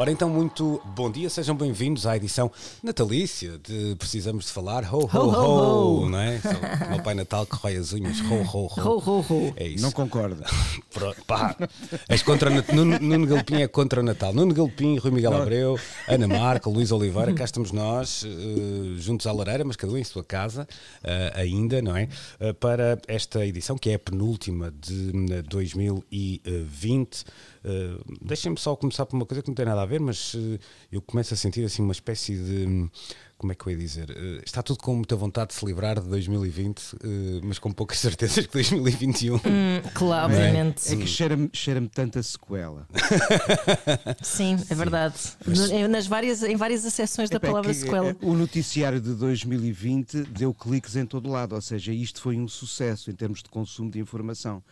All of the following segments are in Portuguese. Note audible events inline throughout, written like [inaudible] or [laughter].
Ora então, muito bom dia, sejam bem-vindos à edição natalícia de Precisamos de Falar. Ho, ho, ho, Ho, ho. não é? O meu pai Natal que rói as unhas. Ho, ho, ho. Ho, ho, ho. É isso. Não concorda. [laughs] Pronto, pá. És contra Nuno, Nuno Galpim é contra o Natal. Nuno Galpim, Rui Miguel Abreu, Ana Marca, Luís Oliveira, cá estamos nós, eh, juntos à lareira, mas cada um em sua casa, eh, ainda, não é? Eh, para esta edição, que é a penúltima de eh, 2020. Eh, Deixem-me só começar por uma coisa que não tem nada a ver, mas eh, eu começo a sentir assim uma espécie de. Como é que eu ia dizer? Eh, está tudo com muita vontade de se livrar de 2020, eh, mas com poucas [laughs] certezas que 2021. Hum, claro, obviamente. É que cheira-me cheira tanta sequela. [laughs] Sim, é verdade. No- Nas várias, em várias acessões da é palavra que, sequela. O noticiário de 2020 deu cliques em todo lado, ou seja, isto foi um sucesso em termos de consumo de informação.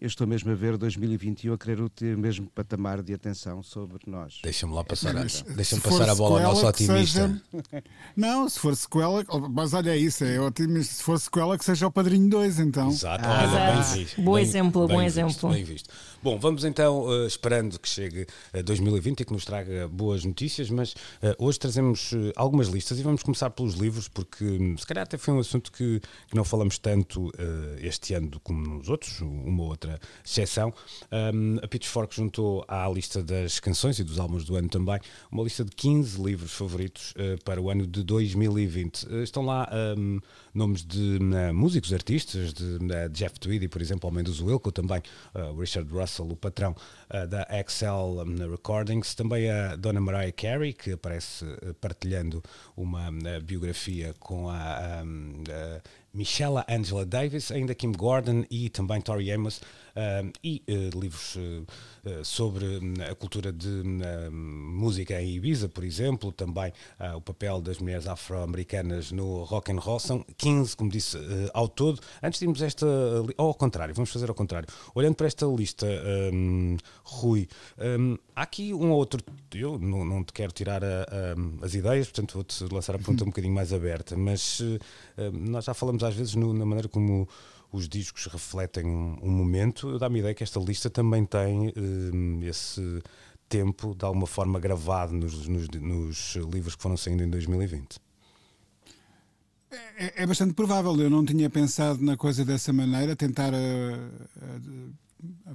Eu estou mesmo a ver 2021 a querer ter o mesmo patamar de atenção sobre nós. Deixa-me lá passar, a, Mas deixa se passar a bola ao nosso otimista. seja- Não, se for sequela, mas olha isso, é otimista. Se for sequela, que seja o Padrinho 2, então. Exato, Ah, olha, exato. bem visto. Bom bem- exemplo, bem bom visto, exemplo. Bem visto. Bom, vamos então, eh, esperando que chegue eh, 2020 e que nos traga boas notícias, mas eh, hoje trazemos algumas listas e vamos começar pelos livros, porque hum, se calhar até foi um assunto que, que não falamos tanto este ano como nos outros, uma ou outra exceção. Um, a Pitchfork juntou à lista das canções e dos álbuns do ano também uma lista de 15 livros favoritos eh, para o ano de 2020. Eh, estão lá hum, nomes de hum, músicos, artistas, de Jeff Tweedy, por exemplo, Homem dos Wilco, também eh, Richard Russell, o patrão da Excel hum, Recordings, também a Dona Mariah Carey, que aparece partilhando uma biografia com a, hum, a Michelle Angela Davis, ainda Kim Gordon e também Tori Amos, um, e eh, livros eh, eh, sobre hum, a cultura de hum, música em Ibiza, por exemplo, também ah, o papel das mulheres afro-americanas no rock and roll, são 15, como disse, ao todo. Antes de irmos esta, ou ao contrário, vamos fazer ao contrário. Olhando para esta lista, hum, Rui, hum, há aqui um ou outro, eu não, não te quero tirar a- a- as ideias, portanto vou-te lançar a pergunta um bocadinho mais aberta, mas hum, nós já falamos às vezes no- na maneira como os discos refletem um, um momento, dá-me ideia que esta lista também tem hum, esse tempo de alguma forma gravado nos, nos- nos livros que foram saindo em 2020. É, é bastante provável. Eu não tinha pensado na coisa dessa maneira, tentar eh, eh,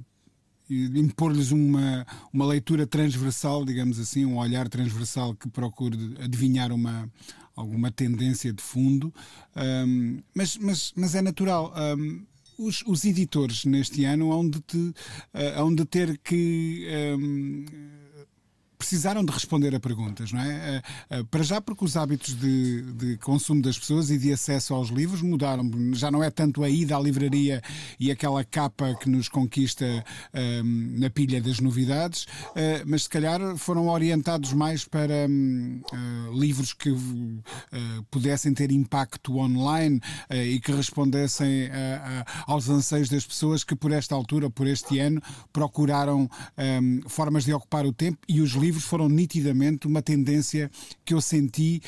impor-lhes uma, uma leitura transversal, digamos assim, um olhar transversal que procure adivinhar uma, alguma tendência de fundo. Ahm, mas, mas, mas é natural. Ahm, os, os editores neste ano hão de, te, eh, hão de ter que. ahm, precisaram de responder a perguntas, não é? Eh, eh, Para já porque os hábitos de, de consumo das pessoas e de acesso aos livros mudaram. Já não é tanto a ida à livraria e aquela capa que nos conquista ehm, na pilha das novidades, eh, mas se calhar foram orientados mais para hum, eh, livros que eh, pudessem ter impacto online e que respondessem a- a- aos anseios das pessoas que por esta altura, por este ano, procuraram hum, formas de ocupar o tempo e os livros foram nitidamente uma tendência que eu senti.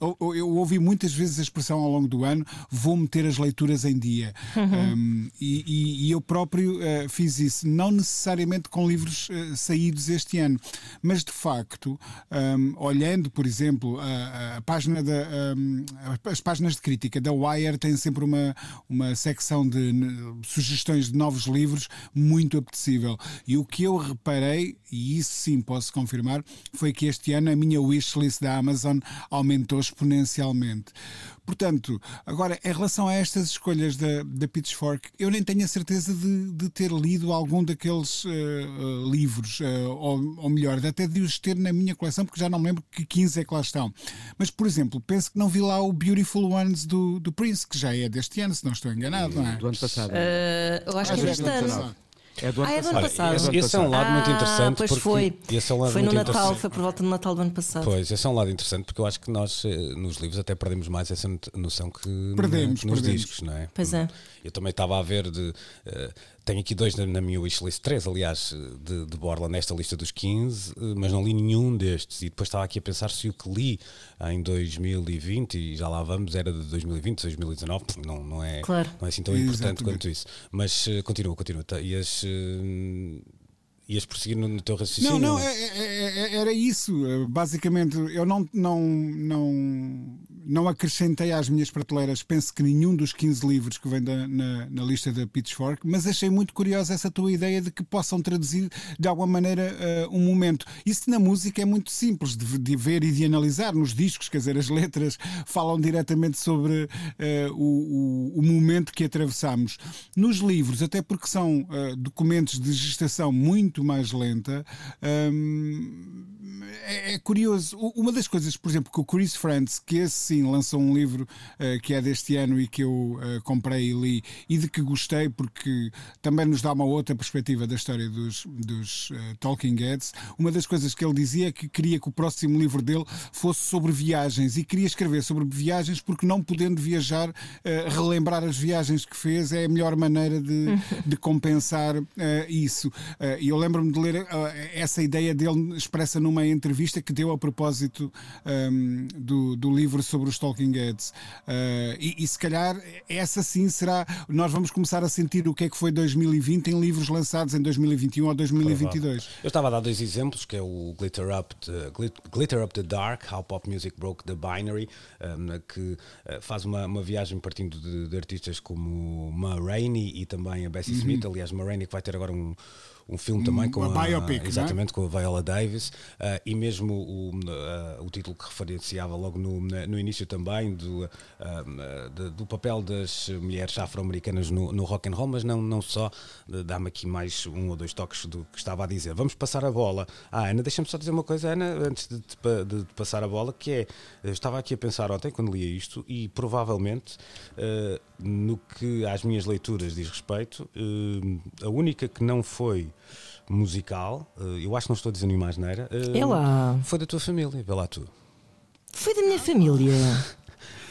ou eu ouvi muitas vezes a expressão ao longo do ano: vou meter as leituras em dia. Hum, e, e- e eu próprio eh, fiz isso, não necessariamente com livros eh, saídos este ano, mas de facto, hum, olhando, por exemplo, a, a página da, hum, as páginas de crítica da Wire têm sempre uma, uma secção de sugestões de novos livros muito apetecível. E o que eu reparei, e isso sim posso confirmar, foi que este ano a minha wishlist da Amazon aumentou exponencialmente. Portanto, agora, em relação a estas escolhas da, da Pitchfork, eu nem tenho a certeza de, de ter lido algum daqueles eh, eh, livros, eh, ou, ou melhor, de até de os ter na minha coleção, porque já não me lembro que 15 é que lá estão. Mas, por exemplo, penso que não vi lá o Beautiful Ones do, do Prince, que já é deste ano, se não estou enganado, não é? Do ano passado. Eu acho que é deste é ano. É do ano Ah, é do ano passado. É do ano Esse é um lado muito Ah, interessante. Pois porque foi. Esse é um lado Foi no muito Natal, foi por volta do Natal do ano passado. Pois, esse é um lado interessante porque eu acho que nós eh, nos livros até perdemos mais essa noção que Perdemos, nos perdemos. discos, não é? Pois é. Eu também estava a ver de. eh, tenho aqui dois na, na minha wishlist, três aliás, de, de Borla nesta lista dos 15, eh, mas não li nenhum destes. E depois estava aqui a pensar se o que li em 2020, e já lá vamos, era de 2020, 2019, porque não, não, é, Claro. não é assim tão importante Exatamente. quanto isso. Mas eh, continua, continua. Tá, Ias, eh, ias prosseguir no, no teu raciocínio? Não, não, é- é- é- era isso. Eh, Basicamente, eu não, não, não, não acrescentei às minhas prateleiras, penso que nenhum dos 15 livros que vem da- na, na lista da Pitchfork, mas achei muito curiosa essa tua ideia de que possam traduzir de alguma maneira eh, um momento. Isso na música é muito simples de, de ver e de analisar nos discos, quer dizer, as letras falam diretamente sobre eh, o, o- o momento que atravessamos. Nos livros, até porque são eh, documentos de gestação muito mais lenta, hum, é, é curioso. Uma das coisas, por exemplo, que o Chris Frantz, que esse sim lançou um livro eh, que é deste ano e que eu eh, comprei e li e de que gostei porque também nos dá uma outra perspectiva da história dos, dos eh, Talking Heads. Uma das coisas que ele dizia é que queria que o próximo livro dele fosse sobre viagens e queria escrever sobre viagens porque não podendo viajar, relembrar as viagens que fez é a melhor maneira de, de compensar isso. E eu lembro-me de ler eh, essa ideia dele expressa numa entrevista que deu a propósito ehm, do, do livro sobre os Talking Heads. Eh, e, e se calhar essa sim será. Nós vamos começar a sentir o que é que foi 2020 em livros lançados em 2021 ou 2022. Eu estava a dar dois exemplos, que é o Glitter Up the, Glit- Glitter Up the Dark, How Pop Music Broke the Binary, um, que uh, faz uma, uma viagem partindo de, de artistas como Ma Rainey e também a Bessie Smith. Aliás, Ma Rainey que vai ter agora um, um filme também com a, biopic, é? exatamente com a Viola Davis uh, e mesmo o, uh, o título que referenciava logo no, no início também do, uh, de- do papel das mulheres afro-americanas no, no rock and roll, mas não, não só, dá-me aqui mais um ou dois toques do que estava a dizer. Vamos passar a bola. Ah, Ana, deixa-me só dizer uma coisa, Ana, antes de, pa- de te passar a bola, que é, eu estava aqui a pensar ontem quando lia isto e provavelmente no que às minhas leituras diz respeito, a única que não foi musical, uh, eu acho que não estou a dizer nenhuma asneira, uh, É lá. foi da tua família, vê lá tu. Foi da minha família. [laughs]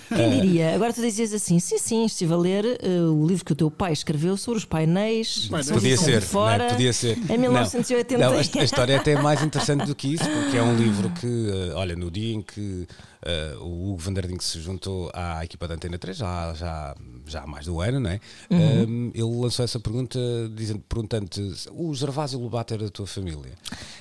Quem diria? Agora tu dizias assim: sim, sim, estive a ler eh, o livro que o teu pai escreveu sobre os painéis. São Podia ser, de fora, não é? podia ser. Em 1980. Não, não, a, [laughs] a história é até mais interessante do que isso, porque é um livro que, eh, olha, no dia em que eh, o Hugo Vanderding se juntou à equipa da Antena 3, já, já, já há mais de um ano, não é? Uhum. Eh, ele lançou essa pergunta dizendo, perguntando-te: o Gervásio Lobato era da tua família?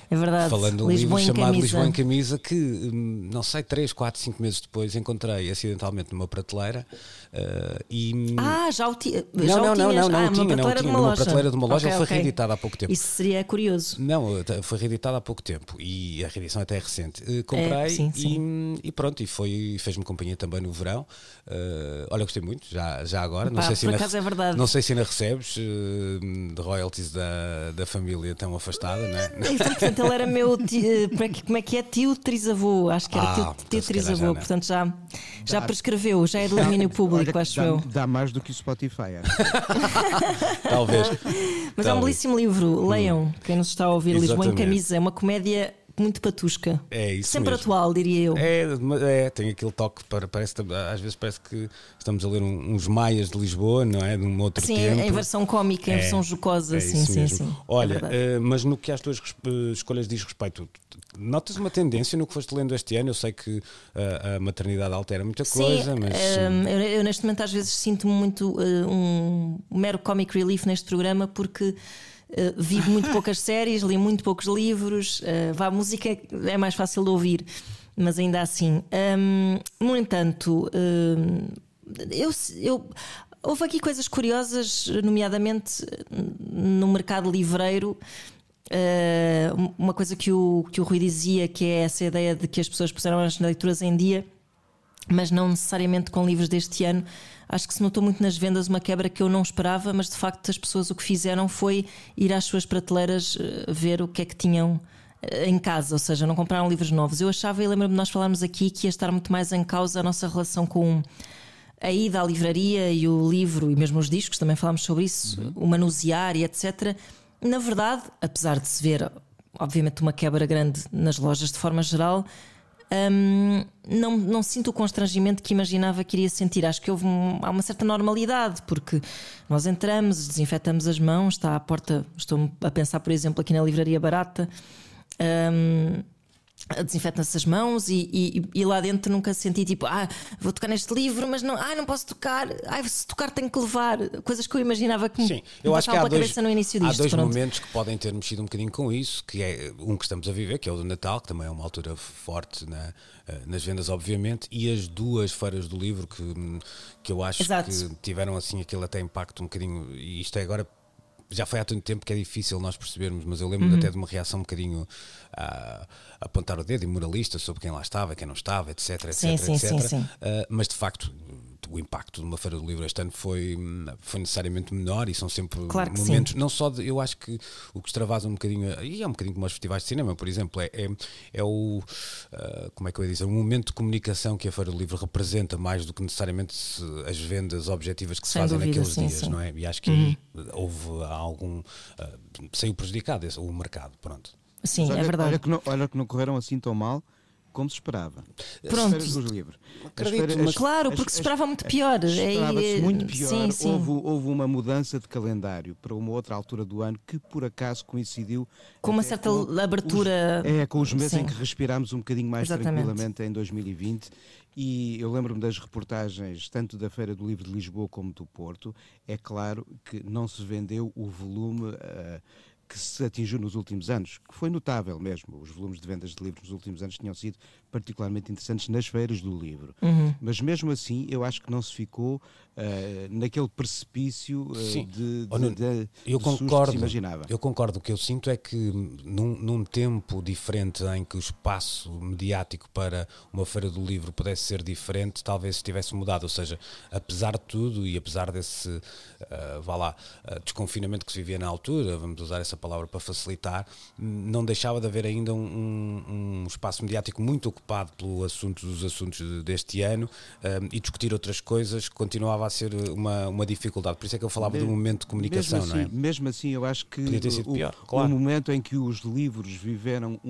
É verdade. Falando de um livro chamado camisa. Lisboa em Camisa, que hum, não sei, 3, 4, 5 meses depois encontrei acidentalmente numa prateleira eh, e. Ah, já o, ti... já não, o não, não, não, não, ah, o tinha, não, tinha, uma numa loja. prateleira de uma loja, Ok, ele foi ok. reeditado há pouco tempo. Isso seria curioso. Não, foi reeditado há pouco tempo e a reedição até é recente. Eh, comprei É, sim, e- sim. E, pronto, e foi fez-me companhia também no verão. Eh, olha, gostei muito, já, já agora. não Pá, sei se acaso é verdade. Não sei se ainda recebes eh, de royalties da, da família tão afastada, não é? [laughs] Então, portanto, ele era meu tio, como é que- como é que é? Tio trisavô, acho que era Ah, tio, então tio já trisavô, não. portanto já, já prescreveu, já é do domínio público, Olha, acho dá, eu. dá mais do que o Spotify. acho. [laughs] Talvez. Mas é um Talvez. belíssimo livro, leiam, quem nos está a ouvir, Lisboa em. Camisa, é uma comédia muito patusca. É isso Sempre mesmo. atual, diria eu. É, é, tem aquele toque, para, parece, às vezes parece que estamos a ler um- uns maias de Lisboa, não é? De um outro Sim, tempo. em versão cómica, em É, versão jocosa, é sim, sim, mesmo. sim. Olha, É verdade. eh, mas no que às tuas eh, escolhas diz respeito, notas uma tendência no que foste lendo este ano? Eu sei que eh, a maternidade altera muita coisa, Sim, mas. hum, eu, eu neste momento às vezes sinto-me muito uh, um mero comic relief neste programa porque uh, vi muito poucas séries, li muito poucos livros, uh, vá, a música é mais fácil de ouvir, mas ainda assim. Hum, no entanto, eu, eu- houve aqui coisas curiosas, nomeadamente no mercado livreiro. Uh, uma coisa que o, que o Rui dizia, que é essa ideia de que as pessoas puseram as leituras em dia, mas não necessariamente com livros deste ano. Acho que se notou muito nas vendas uma quebra que eu não esperava, mas de facto as pessoas o que fizeram foi ir às suas prateleiras eh, ver o que é que tinham eh, em casa, ou seja, não compraram livros novos. Eu achava, e lembro-me de nós falarmos aqui, que ia estar muito mais em causa a nossa relação com a ida à livraria e o livro, e mesmo os discos, também falámos sobre isso, o manusear e etc. na verdade, apesar de se ver, obviamente, uma quebra grande nas lojas de forma geral, hum, não, não sinto o constrangimento que imaginava que iria sentir. Acho que houve um- há uma certa normalidade, porque nós entramos, desinfetamos as mãos, está à porta. Estou a pensar, por exemplo, aqui na livraria barata. hum, desinfetam-se as mãos e, e- e lá dentro nunca senti tipo, ah, vou tocar neste livro, mas não, ah, não posso tocar, ah, se tocar tenho que levar. Coisas que eu imaginava que me Sim, eu acho que há dois, no início há disto. dois pronto. momentos que podem ter mexido um bocadinho com isso, que é um que estamos a viver, que é o do Natal, que também é uma altura forte na- eh, nas vendas, obviamente, e as duas feiras do livro que, hum, que eu acho Exato. que tiveram assim aquele até impacto um bocadinho, e isto é agora. Já foi há tanto tempo que é difícil nós percebermos, mas eu lembro Uhum. até de uma reação um bocadinho a, a apontar o dedo e moralista sobre quem lá estava, quem não estava, etc. etc, Sim, sim, etc. sim, sim. Uh, mas de facto o impacto de uma feira do livro este ano foi, foi necessariamente menor e são sempre Claro momentos, sim. não só de, eu acho que o que extravasa um bocadinho, e é um bocadinho como os festivais de cinema, por exemplo, é, é, é o uh, como é que eu ia dizer, o momento de comunicação que a Feira do Livro representa mais do que necessariamente se- as vendas objetivas que se Sem fazem dúvida, naqueles sim, dias, sim. Uhum. não é? E acho que aí houve algum uh, saiu prejudicado esse- o mercado, pronto. Sim, Mas é olha, verdade. Olha que, não, olha que não correram assim tão mal como se esperava. Pronto. As feiras dos livros. Acredito, feiras- mas- as- Claro, as- porque se as- esperava muito pior. Esperava-se muito pior. Sim, sim. Houve, houve uma mudança de calendário para uma outra altura do ano que por acaso coincidiu Com uma certa com abertura. os- é, com os meses Sim. em que respirámos um bocadinho mais Exatamente. tranquilamente em 2020. E eu lembro-me das reportagens tanto da Feira do Livro de Lisboa como do Porto. É claro que não se vendeu o volume ah, que se atingiu nos últimos anos, que foi notável mesmo. Os volumes de vendas de livros nos últimos anos tinham sido particularmente interessantes nas feiras do livro. Uhum. Mas mesmo assim, eu acho que não se ficou ah, naquele precipício Sim. de, de, Oh, de- Eu de susto que concordo. se imaginava. Eu concordo. O que eu sinto é que num, num tempo diferente em que o espaço mediático para uma feira do livro pudesse ser diferente, talvez se tivesse mudado. Ou seja, apesar de tudo e apesar desse ah, vá lá, ah, desconfinamento que se vivia na altura, vamos usar essa palavra para facilitar, não deixava de haver ainda um, um- um espaço mediático muito ocupado pelo assunto dos assuntos de- deste ano ah, e discutir outras coisas continuava a ser uma, uma dificuldade. Por isso é que eu falava do Mesmo- momento de comunicação, mesmo não é? assim, Mesmo assim, eu acho que Podia ter sido o, pior, o claro. momento em que os livros viveram um,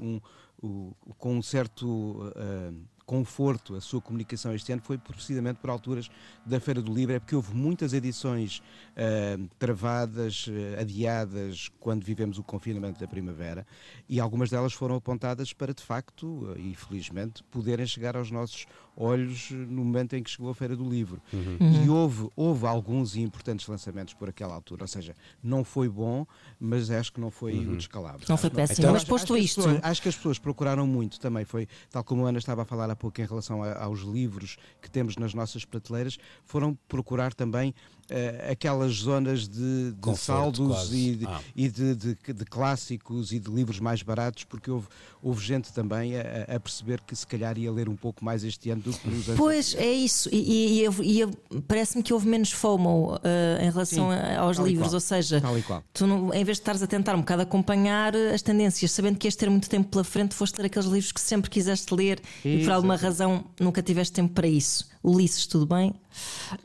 um- o- com um certo ah, conforto a sua comunicação este ano foi precisamente por alturas da Feira do Livro, é porque houve muitas edições ah, travadas, ah, adiadas quando vivemos o confinamento da primavera e algumas delas foram apontadas para de facto ah, e felizmente poderem chegar aos nossos olhos no momento em que chegou a Feira do Livro. Uhum. E houve, houve alguns e importantes lançamentos por aquela altura, ou seja, não foi bom, mas acho que não foi Uhum. o descalabro. Não Acho foi que péssimo. Então- Mas posto acho isto. pessoas- acho que as pessoas procuraram muito também. Foi tal como a Ana estava a falar há pouco em relação a- aos livros que temos nas nossas prateleiras, foram procurar também eh, aquelas zonas de, de Conforto, saldos quase. e, de, Ah. e de, de- de clássicos e de livros mais baratos, porque houve, houve gente também a, a perceber que se calhar ia ler um pouco mais este ano do que nos anos Pois é isso, e, e- e e parece-me que houve menos FOMO eh, em relação Sim, a- aos livros, qual. ou seja, tu não- em vez de estares a tentar um bocado acompanhar eh, as tendências, sabendo que ias ter muito tempo pela frente, foste ler aqueles livros que sempre quiseste ler e por alguma razão nunca tiveste tempo para isso. Ulisses, tudo bem?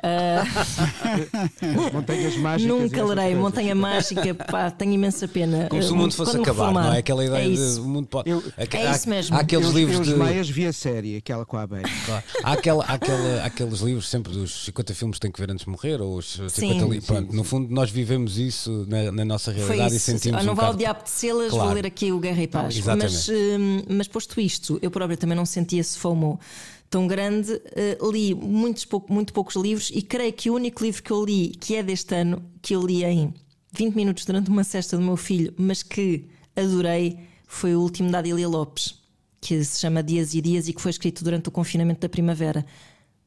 Ah, [laughs] Montanhas mágicas. e nunca lerei. Montanha Mágica, pá, tenho imensa pena. Como se o Eh, mundo fosse quando acabar, não é? Aquela ideia É de mundo pode. Eu- Aque- É há- isso mesmo. Há aqueles eu, livros eu, de. os Maias vi a série, aquela com a abelha. Claro. Há, aquela, há aquela- aqueles livros sempre dos 50 filmes que tem que ver antes de morrer, ou os 50 Sim. li- Pronto, no fundo, nós vivemos isso na, na nossa realidade e isso. sentimos. Ah, não um vale o bocado- diabo de selas, Claro. vou ler aqui o Guerra e Paz. Mas, hum, mas posto isto, eu própria também não senti esse FOMO tão grande. Eh, li muitos, muito poucos livros e creio que o único livro que eu li, que é deste ano, que eu li em 20 minutos durante uma cesta do meu filho, mas que adorei, foi o último da Adília Lopes, que se chama Dias e Dias e que foi escrito durante o confinamento da primavera.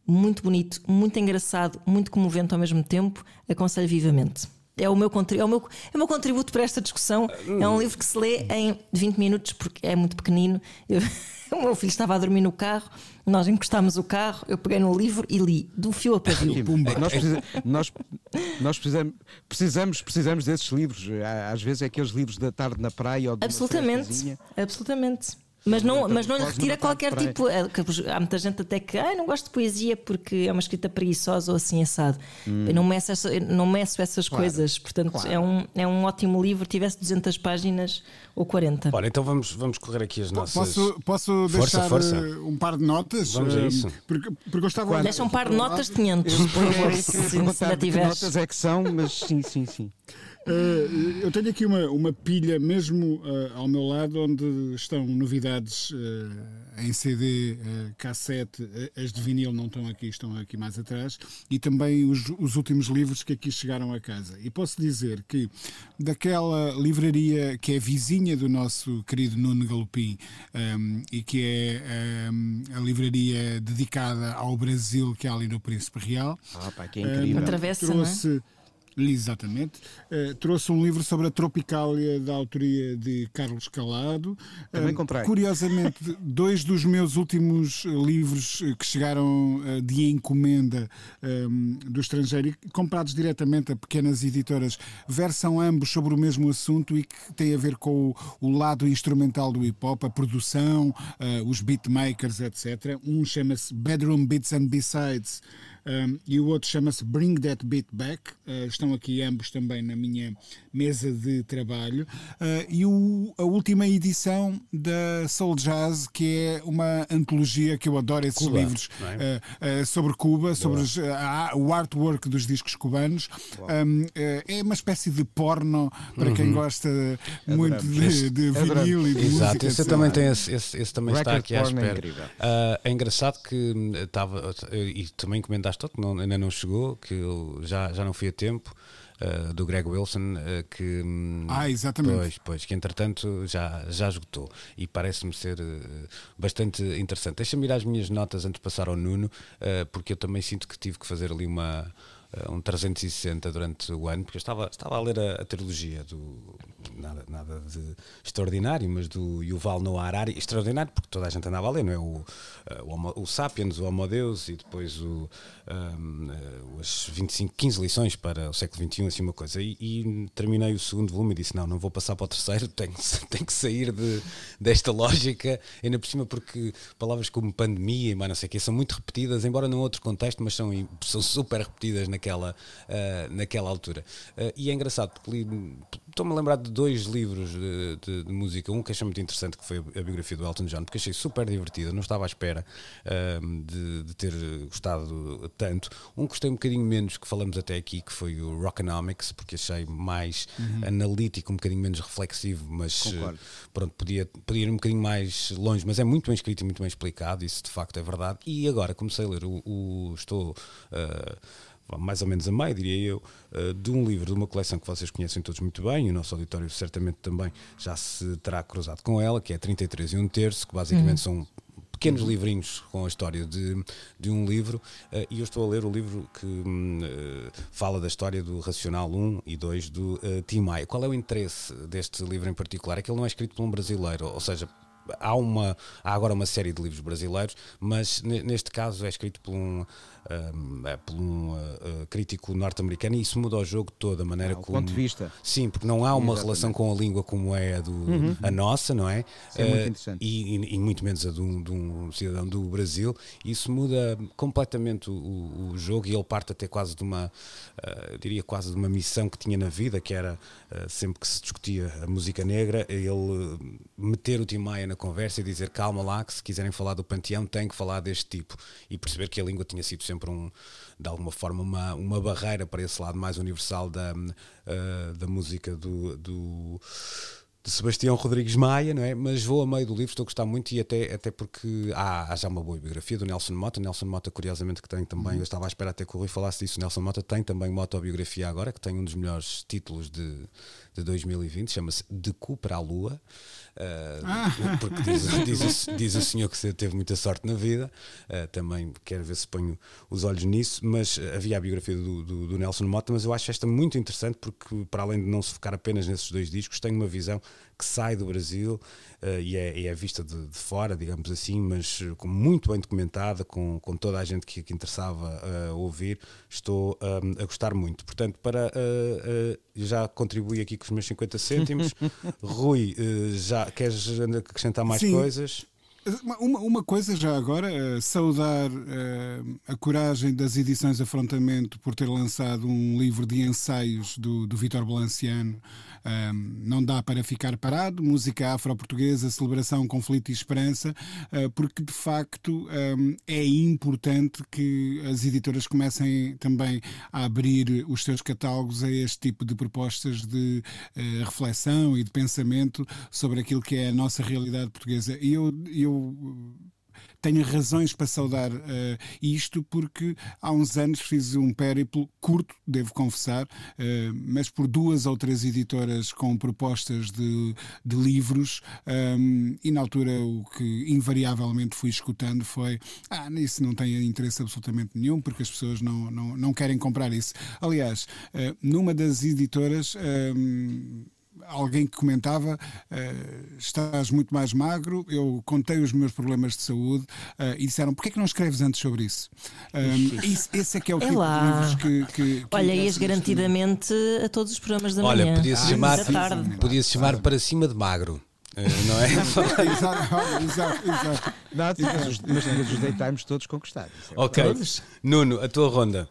Muito bonito, muito engraçado, muito comovente ao mesmo tempo. Aconselho vivamente. É o, meu, contri- é, o meu, é o meu contributo para esta discussão. É um livro que se lê em 20 minutos, porque é muito pequenino. Eu- [laughs] o meu filho estava a dormir no carro, nós encostámos o carro, eu peguei no livro e li, do fio a pavio. Nós, precisa- nós, nós precisamos, precisamos, precisamos desses livros. Às vezes é aqueles livros da tarde na praia ou de uma Absolutamente, absolutamente. Mas não, mas não lhe retira qualquer tipo. é, que Há muita gente até que ah, não gosto de poesia porque é uma escrita preguiçosa ou assim assado. Eu não meço, essa- não meço essas coisas. Portanto, é, um, é um ótimo livro. Tivesse 200 páginas ou 40. Ora, então vamos, vamos correr aqui as nossas. Posso, posso Força, deixar força. eh, um par de notas? Vamos a Eh, isso. Porque, porque eu estava Deixa um par de notas de 500, por favor, Era se, ainda tiveres. notas é que são, mas sim, sim, sim. Eh, eu tenho aqui uma, uma pilha mesmo eh, ao meu lado onde estão novidades eh, em CD, cassete, as de vinil não estão aqui, estão aqui mais atrás, e também os, os últimos livros que aqui chegaram a casa. E posso dizer que daquela livraria que é vizinha do nosso querido Nuno Galopim ehm, e que é ehm, a livraria dedicada ao Brasil que há ali no Príncipe Real, Ah, pá, que é incrível. Atravessa, não é? Exatamente. Eh, trouxe um livro sobre a Tropicália da autoria de Carlos Calado. Também Eh, comprei. Curiosamente, [laughs] dois dos meus últimos eh, livros que chegaram eh, de encomenda eh, do estrangeiro e comprados diretamente a pequenas editoras, versam ambos sobre o mesmo assunto e que tem a ver com o, o lado instrumental do hip hop, a produção, os beatmakers, etc. Um chama-se Bedroom Beats and Besides. Um, e o outro chama-se Bring That Beat Back. Uh, estão aqui ambos também na minha mesa de trabalho. Uh, e o- a última edição da Soul Jazz, que é uma antologia que eu adoro esses Cuba, livros não uh, uh, sobre Cuba, sobre os, uh, o artwork dos discos cubanos. Um, uh, é uma espécie de porno para quem gosta muito de, de vinil e de Exato, música. esse também tem esse, esse, esse também está aqui à é espera. Ah, é engraçado que hum, estava e também comentaste que não, ainda não chegou, que eu já, já não fui a tempo. ah, do Greg Wilson ah, que hum, Ah, exatamente. pois, pois, que entretanto já, já esgotou e parece-me ser eh, bastante interessante. Deixa-me ir às minhas notas antes de passar ao Nuno, porque eu também sinto que tive que fazer ali uma um 360 durante o ano, porque eu estava, estava a ler a, a trilogia do nada, nada de extraordinário, mas do Yuval Noah Harari, extraordinário porque toda a gente andava a ler, não é? O, eh, o, o Sapiens, o Homo Deus e depois o, ahm, eh, as 25, 15 lições para o século XXI, assim uma coisa. E, e terminei o segundo volume e disse: Não, não vou passar para o terceiro, [laughs] tenho, tenho que sair de, desta lógica, ainda por cima, porque palavras como pandemia e mais não sei o que são muito repetidas, embora num outro contexto, mas são, são super repetidas naquela, ah, naquela altura. Ah, e é engraçado, porque estou-me a lembrar de dois livros de, de- de música, um que achei muito interessante, que foi a biografia do Elton John, porque achei super divertida, não estava à espera ah, de, de ter gostado tanto. Um que gostei um bocadinho menos, que falamos até aqui, que foi o Rockonomics, porque achei mais analítico, um bocadinho menos reflexivo, mas Concordo. eh, pronto, podia, podia ir um bocadinho mais longe, mas é muito bem escrito e muito bem explicado, isso de facto é verdade. E agora comecei a ler o, o- estou eh, mais ou menos a meio, diria eu, eh, de um livro de uma coleção que vocês conhecem todos muito bem, e o nosso auditório certamente também já se terá cruzado com ela, que é 33 e um terço, que basicamente são pequenos livrinhos com a história de, de um livro eh, e eu estou a ler o livro que hum, eh, fala da história do Racional 1 e 2 do eh, Tim Maia. Qual é o interesse deste livro em particular? É que ele não é escrito por um brasileiro, ou seja, há, uma, há agora uma série de livros brasileiros, mas ne- neste caso é escrito por um, hum, é por um eh, crítico norte-americano e isso muda o jogo todo, a maneira Ah, o como... ponto de vista. Sim, porque não há uma Exatamente. relação com a língua como é a, do, a nossa, não é? Isso é muito interessante. e, e- e muito menos a de um, de um cidadão do Brasil. Isso muda completamente o, o- jogo e ele parte até quase de uma, eu diria quase de uma missão que tinha na vida, que era sempre que se discutia a música negra, ele meter o Tim Maia na conversa e dizer calma lá, que se quiserem falar do panteão têm que falar deste tipo e perceber que a língua tinha sido sempre um, de alguma forma uma, uma barreira para esse lado mais universal da, eh, da música do- do de Sebastião Rodrigues Maia, não é? Mas vou a meio do livro, estou a gostar muito e até, até porque há, há já uma boa biografia do Nelson Mota. Nelson Mota, curiosamente, que tem também, eu estava à espera até que o Rui falasse disso. Nelson Mota tem também uma autobiografia agora, que tem um dos melhores títulos de, de 2020, chama-se De Cu para a Lua. Uh, porque diz, diz, o- diz o senhor que teve muita sorte na vida, uh, também quero ver se ponho os olhos nisso, mas havia a biografia do, do- do Nelson Mota, mas eu acho esta muito interessante porque, para além de não se focar apenas nesses dois discos, tem uma visão que sai do Brasil uh, e, é, é, vista de, de, fora, digamos assim, mas com muito bem documentada, com, com toda a gente que, que interessava uh, ouvir, estou um, a gostar muito. Portanto, para já contribuí aqui com os meus 50 cêntimos. [laughs] Rui, já queres acrescentar mais Sim. coisas? Uma, uma coisa já agora, uh, saudar uh, a coragem das edições Afrontamento por ter lançado um livro de ensaios do, do Vítor Balanciano não dá para ficar parado, música afro-portuguesa, celebração, conflito e esperança, uh, porque de facto é importante que as editoras comecem também a abrir os seus catálogos a este tipo de propostas de uh, reflexão e de pensamento sobre aquilo que é a nossa realidade portuguesa. E eu, eu tenho razões para saudar uh, isto, porque há uns anos fiz um périplo curto, devo confessar, uh, mas por duas ou três editoras com propostas de, de livros, um, ehm, e na altura o que invariavelmente fui escutando foi: ah, isso não tem interesse absolutamente nenhum, porque as pessoas não, não, não querem comprar isso. Aliás, uh, numa das editoras. Um, alguém que comentava: uh, estás muito mais magro. Eu contei os meus problemas de saúde uh, e disseram: porquê é que não escreves antes sobre isso? Um, esse, esse, é que é o é tipo lá. de livros que. que, que Olha, ias garantidamente a todos os programas da Olha, manhã. Olha, podia-se chamar, podia -se chamar para cima de magro. Eh, não é? [laughs] exato, exato, exato. Mas, mas, os daytimes todos conquistados. Ok. Todos. Nuno, a tua ronda.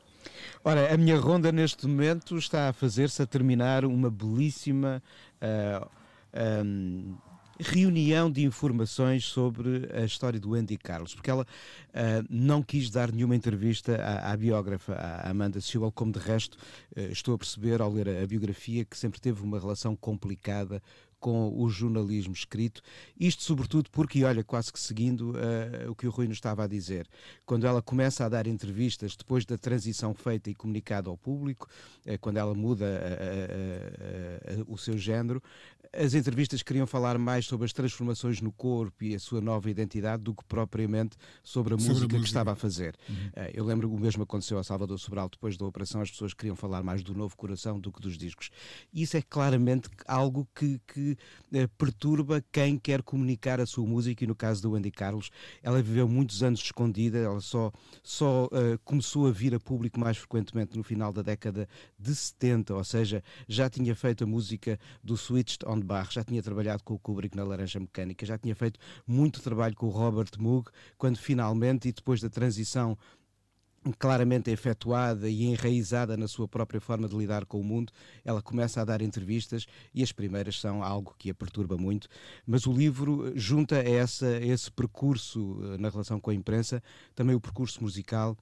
Ora, a minha ronda neste momento está a fazer-se a terminar uma belíssima uh, eh, um, reunião de informações sobre a história do Andy Carlos, porque ela uh, não quis dar nenhuma entrevista à, à biógrafa, à Amanda Sewell, como de resto uh, estou a perceber ao ler a, a biografia que sempre teve uma relação complicada com o jornalismo escrito. Isto, sobretudo, porque, olha, quase que seguindo uh, o que o Rui nos estava a dizer, quando ela começa a dar entrevistas depois da transição feita e comunicada ao público, uh, quando ela muda uh, o seu género, as entrevistas queriam falar mais sobre as transformações no corpo e a sua nova identidade do que propriamente sobre a, sobre música, a música, que estava a fazer. Uhum. eu lembro o mesmo aconteceu a Salvador Sobral depois da operação, as pessoas queriam falar mais do novo coração do que dos discos. Isso é claramente algo que, que eh, perturba quem quer comunicar a sua música e no caso do Wendy Carlos, ela viveu muitos anos escondida, ela só, só uh, começou a vir a público mais frequentemente no final da década de 70, ou seja, já tinha feito a música do Switched on Bach, já tinha trabalhado com o Kubrick na Laranja Mecânica, já tinha feito muito trabalho com o Robert Moog, quando finalmente e depois da transição claramente efetuada e enraizada na sua própria forma de lidar com o mundo, ela começa a dar entrevistas e as primeiras são algo que a perturba muito, mas o livro junta a, essa, esse percurso eh, na relação com a imprensa também o percurso musical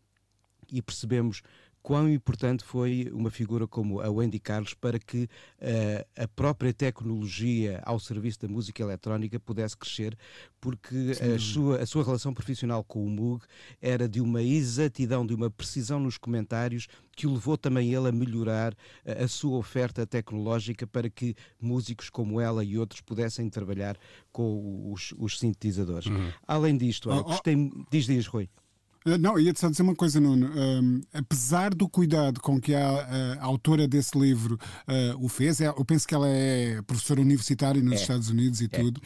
e percebemos quão importante foi uma figura como a Wendy Carlos para que uh, a própria tecnologia ao serviço da música eletrónica pudesse crescer, porque a sua, a sua relação profissional com o Moog era de uma exatidão, de uma precisão nos comentários que o levou também ele a melhorar a, a sua oferta tecnológica para que músicos como ela e outros pudessem trabalhar com os, os sintetizadores. Uhum. Além disto, oh, oh. gostei. Diz, diz, Rui. Eh, não, ia-te só dizer uma coisa, Nuno. Um, apesar do cuidado com que a, a, autora desse livro uh, o fez, é, eu penso que ela é professora universitária nos é. Estados Unidos e é. tudo,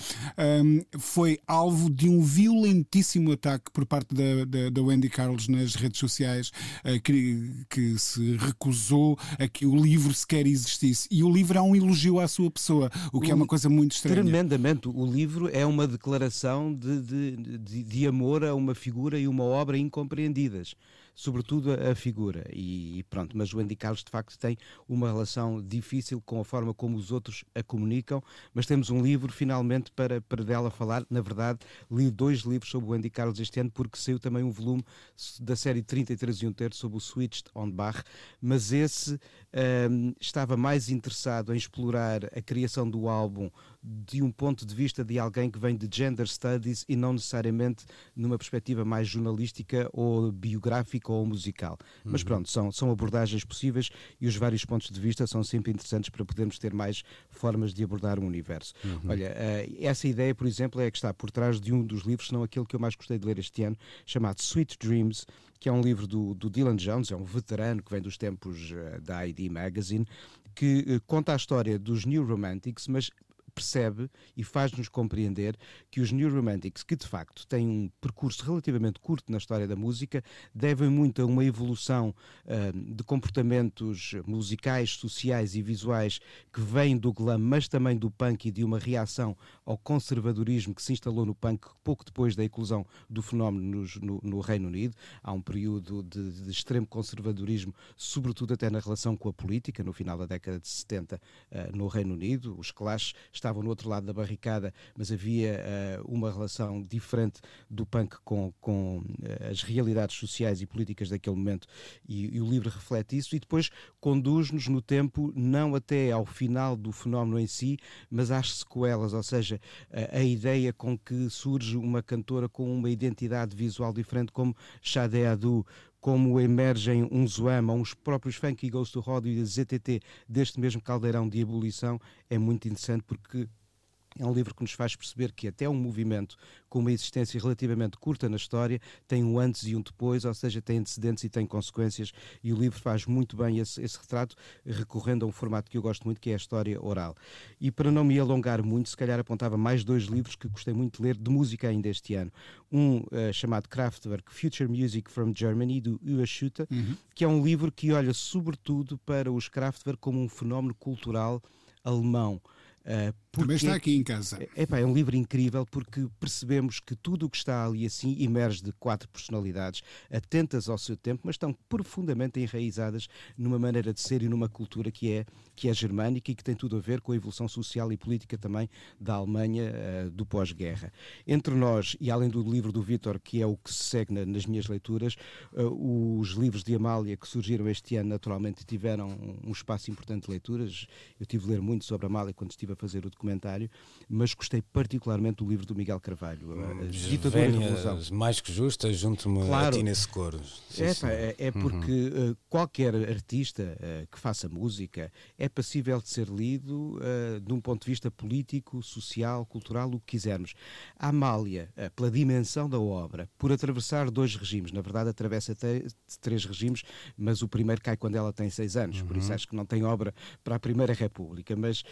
um, foi alvo de um violentíssimo ataque por parte da, da, da Wendy Carlos nas redes sociais, uh, que, que, se recusou a que o livro sequer existisse. E o livro é um elogio à sua pessoa, o que o, é uma coisa muito estranha. Tremendamente. O livro é uma declaração de, de, de, de amor a uma figura e uma obra incompreendidas sobretudo a, figura. E, pronto, mas o Andy Carlos de facto tem uma relação difícil com a forma como os outros a comunicam, mas temos um livro finalmente para, para dela falar. Na verdade, li dois livros sobre o Andy Carlos este ano, porque saiu também um volume da série 33 e um terço sobre o Switched on Bach, mas esse um, estava mais interessado em explorar a criação do álbum de um ponto de vista de alguém que vem de gender studies e não necessariamente numa perspectiva mais jornalística ou biográfica ou musical. Uhum. Mas pronto, são, são abordagens possíveis e os vários pontos de vista são sempre interessantes para podermos ter mais formas de abordar o universo. Uhum. Olha, uh, essa ideia, por exemplo, é a que está por trás de um dos livros, se não aquele que eu mais gostei de ler este ano, chamado Sweet Dreams, que é um livro do, do Dylan Jones, é um veterano que vem dos tempos uh, da ID Magazine, que uh, conta a história dos New Romantics, mas percebe e faz-nos compreender que os New Romantics, que de facto têm um percurso relativamente curto na história da música, devem muito a uma evolução uh, de comportamentos musicais, sociais e visuais que vêm do glam, mas também do punk e de uma reação ao conservadorismo que se instalou no punk pouco depois da eclosão do fenómeno no, no Reino Unido. Há um período de, de, extremo conservadorismo, sobretudo até na relação com a política, no final da década de 70 uh, no Reino Unido. Os Clash estavam no outro lado da barricada, mas havia uh, uma relação diferente do punk com, com uh, as realidades sociais e políticas daquele momento, e, e o livro reflete isso, e depois conduz-nos no tempo, não até ao final do fenómeno em si, mas às sequelas, ou seja, a, a ideia com que surge uma cantora com uma identidade visual diferente, como Sade Adu, como emergem um Zoama, uns próprios Funky Ghost to Rodio e a ZTT deste mesmo caldeirão de ebulição, é muito interessante porque é um livro que nos faz perceber que até um movimento com uma existência relativamente curta na história tem um antes e um depois, ou seja, tem antecedentes e tem consequências, e o livro faz muito bem esse, esse retrato, recorrendo a um formato que eu gosto muito, que é a história oral. E para não me alongar muito, se calhar apontava mais dois livros que gostei muito de ler de música ainda este ano. Um uh, chamado Kraftwerk, Future Music from Germany, do Ua Schutter, uhum. que é um livro que olha sobretudo para os Kraftwerk como um fenómeno cultural alemão. Uh, Também está aqui em casa. É, é, é um livro incrível porque percebemos que tudo o que está ali assim emerge de quatro personalidades atentas ao seu tempo, mas estão profundamente enraizadas numa maneira de ser e numa cultura que é, que é germânica e que tem tudo a ver com a evolução social e política também da Alemanha uh, do pós-guerra. Entre nós, e além do livro do Vítor, que é o que se segue na, nas minhas leituras, uh, os livros de Amália que surgiram este ano naturalmente tiveram um espaço importante de leituras. Eu tive de ler muito sobre Amália quando estive a fazer o documentário, mas gostei particularmente do livro do Miguel Carvalho, a Ditadura e Revolução. Mais que justa, junto-me claro. a ti nesse coro. É, é, porque uhum. uh, qualquer artista uh, que faça música é passível de ser lido uh, de um ponto de vista político, social, cultural, o que quisermos. A Amália, pela dimensão da obra, por atravessar dois regimes, na verdade atravessa três regimes, mas o primeiro cai quando ela tem seis anos, uhum. por isso uhum. acho que não tem obra para a Primeira República, mas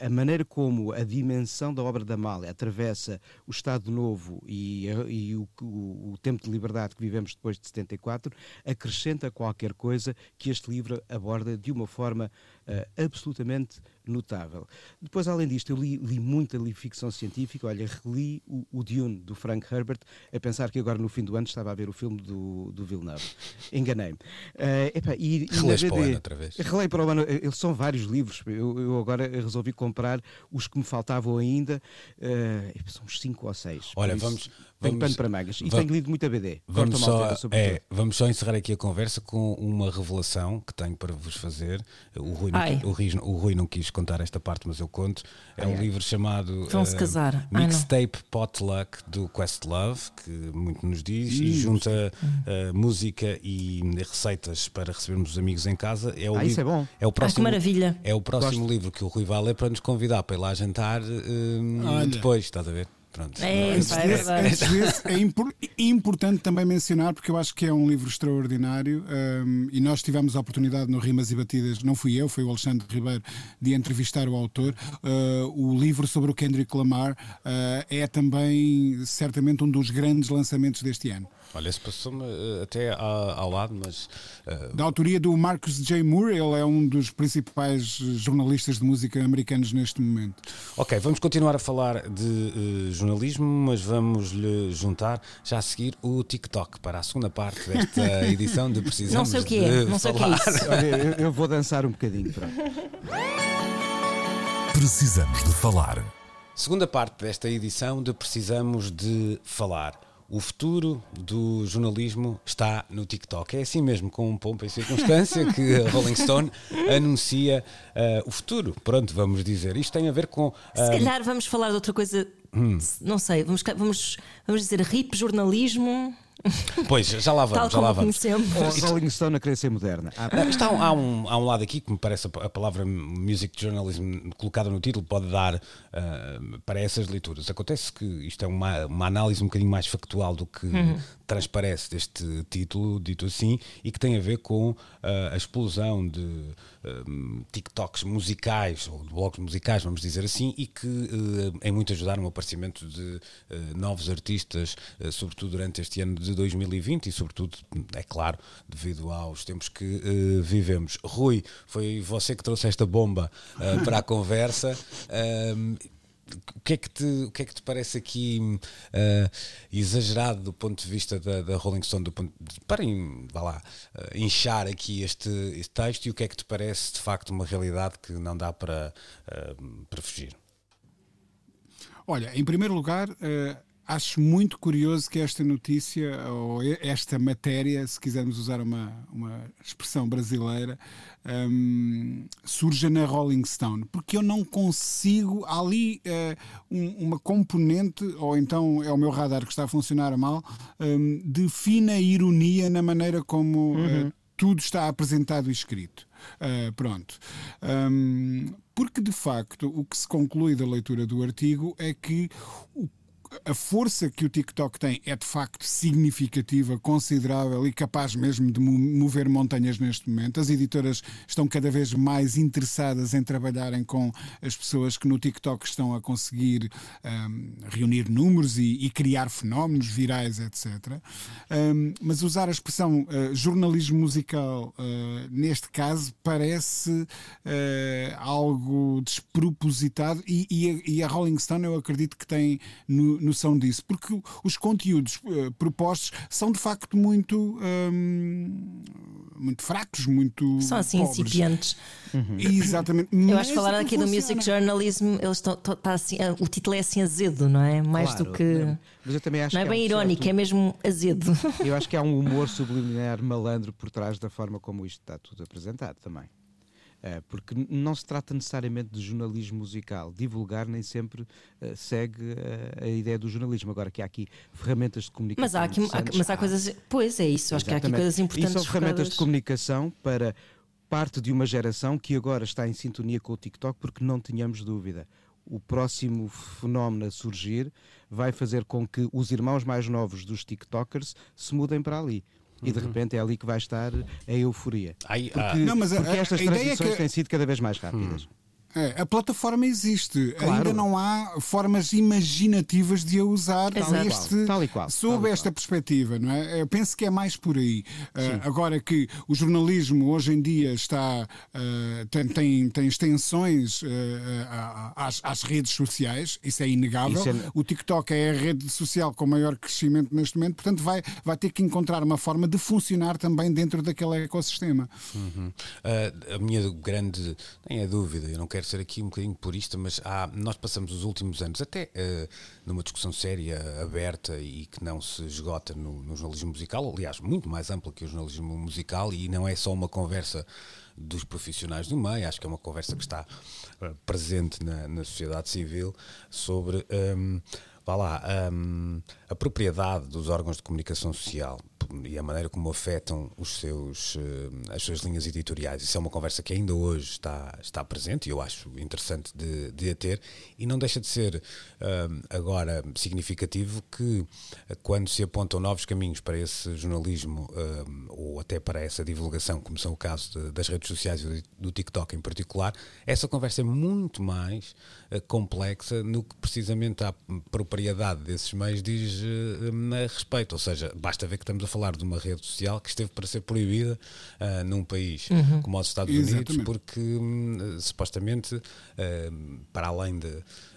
a maneira como a dimensão da obra da Amália atravessa o Estado Novo e, e o, o, o, tempo de liberdade que vivemos depois de 74 acrescenta qualquer coisa que este livro aborda de uma forma uh, absolutamente notável. Depois, além disto, eu li, li muita li ficção científica. Olha, reli o, o, Dune do Frank Herbert, a pensar que agora no fim do ano estava a ver o filme do, do Villeneuve. Enganei-me. Uh, e, e para o ano outra vez. Relei para o ano. Eles são vários livros. Eu, eu, agora resolvi comprar os que me faltavam ainda. Uh, são uns 5 ou 6. Olha, vamos tenho pano para mangas. E tenho lido muita BD. Vamos só, é, vamos só encerrar aqui a conversa com uma revelação que tenho para vos fazer. O Rui, não, o, Rui, o Rui não quis contar esta parte, mas eu conto. É ai, um ai. livro chamado Vão-se uh, casar. Mixtape Potluck do Questlove, que muito nos diz, Isso. e junta uh, música e receitas para recebermos os amigos em casa. É o ah, livro, isso é bom. É o próximo, ah, maravilha. É o próximo Gosto. livro que o Rui vai ler para nos convidar para ir lá jantar uh, depois, estás a ver? Pronto. É, antes, é, antes desse, é impor, importante também mencionar, porque eu acho que é um livro extraordinário um, e nós tivemos a oportunidade no Rimas e Batidas, não fui eu, foi o Alexandre Ribeiro, de entrevistar o autor. Uh, o livro sobre o Kendrick Lamar uh, é também certamente um dos grandes lançamentos deste ano. Olha, esse passou-me uh, até ao lado, mas. Uh... Da autoria do Marcus J. Moore, ele é um dos principais jornalistas de música americanos neste momento. Ok, vamos continuar a falar de uh, jornalismo, mas vamos lhe juntar já a seguir o TikTok para a segunda parte desta [laughs] edição de Precisamos Não sei o que é, não sei falar. o que é isso. Olha, eu, eu vou dançar um bocadinho. Pronto. Precisamos de falar. Segunda parte desta edição de Precisamos de Falar o futuro do jornalismo está no TikTok. É assim mesmo, com um pompa e circunstância, que a Rolling Stone anuncia uh, o futuro. Pronto, vamos dizer. Isto tem a ver com. Uh, Se calhar vamos falar de outra coisa. Hum. Não sei, vamos, vamos, vamos dizer RIP jornalismo. Pois, já lá vamos, Tal já lá como vamos. conhecemos. Rolling Stone a querer ser moderna. Ah, isto há, um, há um- lado aqui que me parece a, palavra music journalism colocada no título pode dar ah, para essas leituras. Acontece que isto é uma, uma análise um bocadinho mais factual do que transparece deste título, dito assim, e que tem a ver com ah, a explosão de ah, TikToks musicais, ou de blogs musicais, vamos dizer assim, e que ah, em muito ajudaram o aparecimento de novos artistas, sobretudo durante este ano de 2020 e, sobretudo, é claro, devido aos tempos que vivemos. Rui, foi você que trouxe esta bomba para a conversa. [laughs] O que, é que te, o que é que te parece aqui eh, exagerado do ponto de vista da, da Rolling Stone, do ponto de, para vá lá, eh, inchar aqui este, este texto e o que é que te parece de facto uma realidade que não dá para, eh, para fugir? Olha, em primeiro lugar, acho muito curioso que esta notícia, ou esta matéria, se quisermos usar uma, uma expressão brasileira, hum, surja na Rolling Stone, porque eu não consigo. Há ali eh, um- uma componente, ou então é o meu radar que está a funcionar mal, hum, de fina ironia na maneira como. eh, tudo está apresentado e escrito. Uh, pronto. Um, porque, de facto, o que se conclui da leitura do artigo é que o a força que o TikTok tem é de facto significativa, considerável e capaz mesmo de mo- mover montanhas neste momento. As editoras estão cada vez mais interessadas em trabalharem com as pessoas que no TikTok estão a conseguir ahm, reunir números e, e criar fenómenos virais, etc. Ahm, mas usar a expressão ah, jornalismo musical ah, neste caso parece ah, algo despropositado e, e a, e a Rolling Stone eu acredito que tem no- noção disso, porque os conteúdos eh, propostos são de facto muito, hum, muito fracos, muito. São assim pobres. incipientes. Exatamente. Eu Mas acho que falar aquilo aqui do funciona. Music Journalism, eles estão, estão- tá assim, ah, o título é assim azedo, não é? Mais claro, do que. não, Mas eu também acho Não é que há bem um irónico, certo- é mesmo azedo. Eu acho que há um humor [laughs] subliminar malandro por trás da forma como isto está tudo apresentado também. Eh, porque não se trata necessariamente de jornalismo musical. Divulgar nem sempre eh, segue eh, a ideia do jornalismo. Agora que há aqui ferramentas de comunicação. Mas há aqui há- mas há coisas. Pois é isso, acho que há aqui Exatamente. coisas importantes. E são ferramentas de comunicação para parte de uma geração que agora está em sintonia com o TikTok, porque não tínhamos dúvida. O próximo fenómeno a surgir vai fazer com que os irmãos mais novos dos TikTokers se mudem para ali. E Uhum. de repente é ali que vai estar a euforia. Ai, Porque, ah, Não, mas a- porque a- estas a ideia é transições que- têm sido cada vez mais rápidas. É, a plataforma existe, Claro. ainda não há formas imaginativas de a usar neste, Tal e qual, sob tal e esta qual. perspectiva, não é? Eu penso que é mais por aí. Ah, agora que o jornalismo hoje em dia está ah, tem, tem, tem extensões ah, às, às redes sociais, isso é inegável. Isso é- O TikTok é a rede social com maior crescimento neste momento, portanto vai, vai ter que encontrar uma forma de funcionar também dentro daquele ecossistema. Uhum. Uh, a minha grande, nem é dúvida, eu não quero ser aqui um bocadinho purista, mas há, nós passamos os últimos anos, até uh, numa discussão séria, aberta e que não se esgota no, no jornalismo musical, aliás, muito mais ampla que o jornalismo musical, e não é só uma conversa dos profissionais do meio, acho que é uma conversa que está uh, presente na, na sociedade civil sobre. Um, vá lá, hum, a propriedade dos órgãos de comunicação social e a maneira como afetam os seus, hum, as suas linhas editoriais. Isso é uma conversa que ainda hoje está, está presente e eu acho interessante de, de a ter. E não deixa de ser hum, agora significativo que eh, quando se apontam novos caminhos para esse jornalismo ou até para essa divulgação, como são o caso de- das redes sociais e do- TikTok em particular, essa conversa é muito mais eh, complexa no que precisamente a propriedade desses meios diz eh, a respeito. Ou seja, basta ver que estamos a falar de uma rede social que esteve para ser proibida ah, num país como os Estados Unidos, Exatamente. porque hum, supostamente, ah, para além de,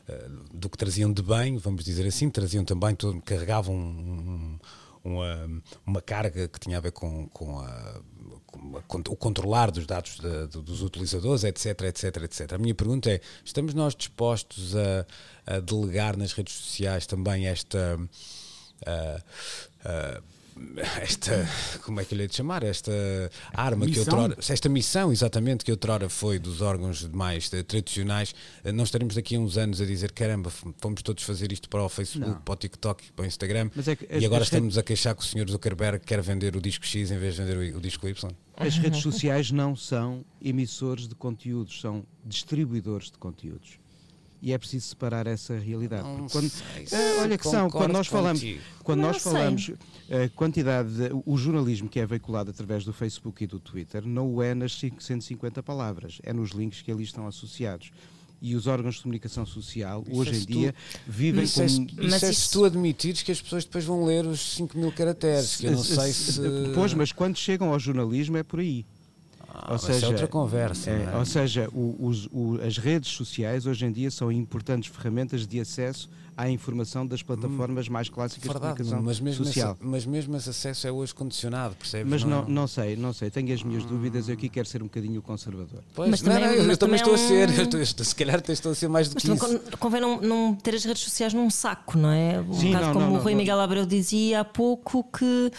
ah, do que traziam de bem, vamos dizer assim, traziam também, todo, carregavam um- um- uma, uma carga que tinha a ver com, com a com a- com o controlar dos dados da- do- dos utilizadores, etc, etc, etc. A minha pergunta é: estamos nós dispostos a, a delegar nas redes sociais também esta esta, como é que eu lhe hei de chamar? Esta arma que Missão? outrora, esta missão exatamente que outrora foi dos órgãos mais eh, tradicionais, eh, não estaremos daqui a uns anos a dizer caramba, fomos todos fazer isto para o Facebook, para o TikTok, para o Instagram Mas é que e as- agora estamos a queixar que o senhor Zuckerberg quer vender o disco X em vez de vender o, o disco Y. As redes [laughs] sociais não são emissores de conteúdos, são distribuidores de conteúdos. E é preciso separar essa realidade. Quando, sei se Ah, olha que são, quando nós falamos, contigo. quando Não nós sei. falamos a quantidade, de, o jornalismo que é veiculado através do Facebook e do Twitter não o é nas 150 palavras, é nos links que ali estão associados. E os órgãos de comunicação social, Isso hoje é em tu- dia, vivem Isso é, se- com. isso Mas é se isso- tu admitires que as pessoas depois vão ler os 5 mil caracteres, que eu não sei se... Pois, mas quando chegam ao jornalismo é por aí. Ah, mas isso é outra conversa. É, não é? Ou seja, o- os- o- as redes sociais hoje em dia são importantes ferramentas de acesso à informação das plataformas mais clássicas Hum, Verdade, de comunicação mas mesmo, social. esse, mas mesmo esse acesso é hoje condicionado, percebes? Mas não, não sei, não sei, tenho as minhas dúvidas, eu aqui quero ser um bocadinho conservador. Pois, Mas não, também- não, eu, mas também também estou a ser, é um- eu estou- eu se calhar estou a ser mais do Mas que isso. con- convém não, não ter as redes sociais num saco, não é? Um Sim, bocado não, como não, o não, Rui não. Miguel Abreu dizia há pouco que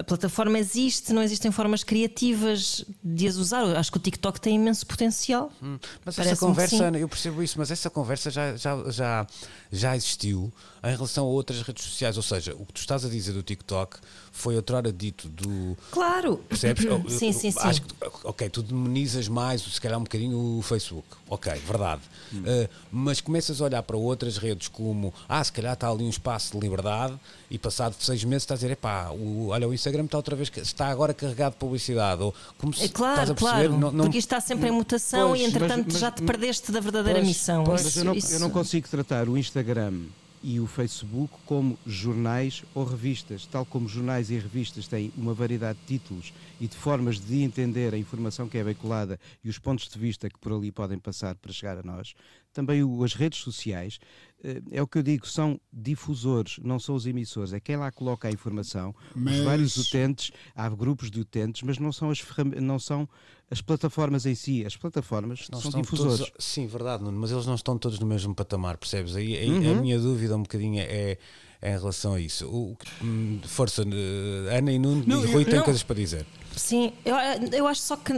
a plataforma existe, não existem formas criativas de as usar. Eu acho que o TikTok tem imenso potencial. Hum, Mas essa Parece-me que conversa, sim. eu percebo isso, mas essa conversa já, já, já, já existiu em relação a outras redes sociais. Ou seja, o que tu estás a dizer do TikTok foi outrora dito do. Claro. Percebes? [coughs] Eu- eu- Sim, sim, sim. Acho que, ok, tu demonizas mais, se calhar um bocadinho o Facebook. Ok, verdade. Uh, mas começas a olhar para outras redes como, ah, se calhar está ali um espaço de liberdade e passado seis meses estás a dizer, epá, o, olha, o Instagram está outra vez, está agora carregado de publicidade. Ou como se É claro, estás a perceber, claro. não- não- porque isto está sempre em mutação Pois, e entretanto mas- mas- já te perdeste da verdadeira Pois, missão. pois, Mas Isso- eu não, isso- eu não consigo tratar o Instagram e o Facebook como jornais ou revistas. Tal como jornais e revistas têm uma variedade de títulos e de formas de entender a informação que é veiculada e os pontos de vista que por ali podem passar para chegar a nós, também o- as redes sociais, eh, é o que eu digo, são difusores, não são os emissores. É quem lá coloca a informação, Mas- os vários utentes, há grupos de utentes, mas não são as, não são as plataformas em si. As plataformas Não são estão difusores. todos- sim, verdade, Nuno, mas eles não estão todos no mesmo patamar, percebes? Aí, aí Uhum. a minha dúvida um bocadinho é, é em relação a isso. O, hum, força, eh, Ana e Nuno Não, e Rui eu- têm não. coisas para dizer. Sim, eu, eu acho só que.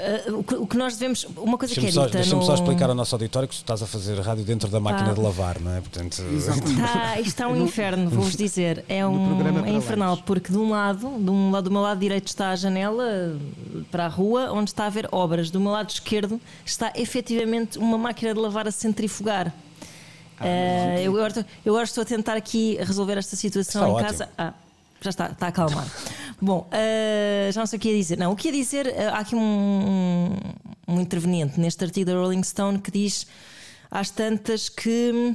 Eh, o, que nós devemos. Uma coisa que é só, dita. deixa-me no... só explicar ao nosso auditório que tu estás a fazer rádio dentro da máquina Tá. de lavar, não é? Portanto. [laughs] Tá, isto está um inferno, vou-vos [laughs] dizer. É, um, é infernal, porque de um lado, de um lado, do meu lado direito está a janela para a rua, onde está a haver obras. Do meu lado esquerdo está efetivamente uma máquina de lavar a centrifugar. Eh, eu, agora, eu agora estou a tentar aqui resolver esta situação Está em ótimo. casa. Ah, já está, está a acalmar. Bom, eh, já não sei o que ia dizer. Não, o que ia dizer, eh, há aqui um, um, um interveniente neste artigo da Rolling Stone que diz às tantas que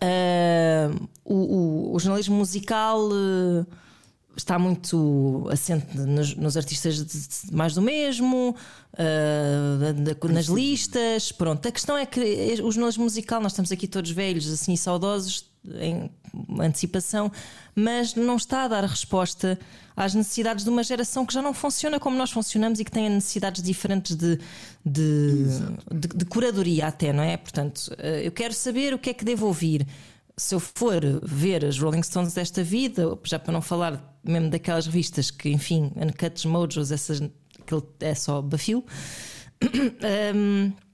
eh, o, o- o jornalismo musical está muito assente nos, nos artistas de- de mais do mesmo, da- nas listas. Pronto, a questão é que o jornalismo musical, nós estamos aqui todos velhos assim e saudosos em antecipação, mas não está a dar resposta às necessidades de uma geração que já não funciona como nós funcionamos e que tem necessidades diferentes de, de, de- de curadoria até, não é? Portanto, eh, eu quero saber o que é que devo ouvir se eu for ver as Rolling Stones desta vida, já para não falar mesmo daquelas revistas que, enfim, Uncuts, Mojos, essas, aquele é só bafio. Hum, [coughs]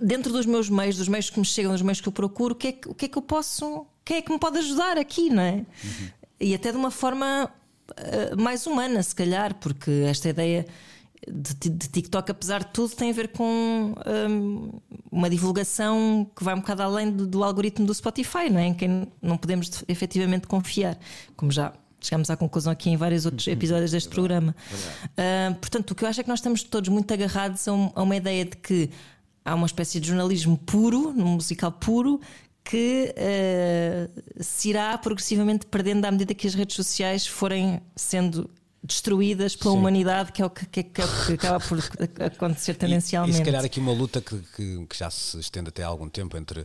dentro dos meus meios, dos meios que me chegam, dos meios que eu procuro, o que é que, o que, é que eu posso. Quem é que me pode ajudar aqui, não é? E até de uma forma eh, mais humana, se calhar, porque esta ideia de, de TikTok, apesar de tudo, tem a ver com hum, uma divulgação que vai um bocado além do, do algoritmo do Spotify, não é? Em quem não podemos de- efetivamente confiar, como já. Chegamos à conclusão aqui em vários outros episódios deste programa. Ah, portanto, o que eu acho é que nós estamos todos muito agarrados a, um- a uma ideia de que há uma espécie de jornalismo puro, num musical puro, que eh, se irá progressivamente perdendo à medida que as redes sociais forem sendo destruídas pela Sim. humanidade, que é o que, que- que é o que acaba por acontecer E, tendencialmente. e se calhar aqui uma luta que, que- que já se estende até há algum tempo entre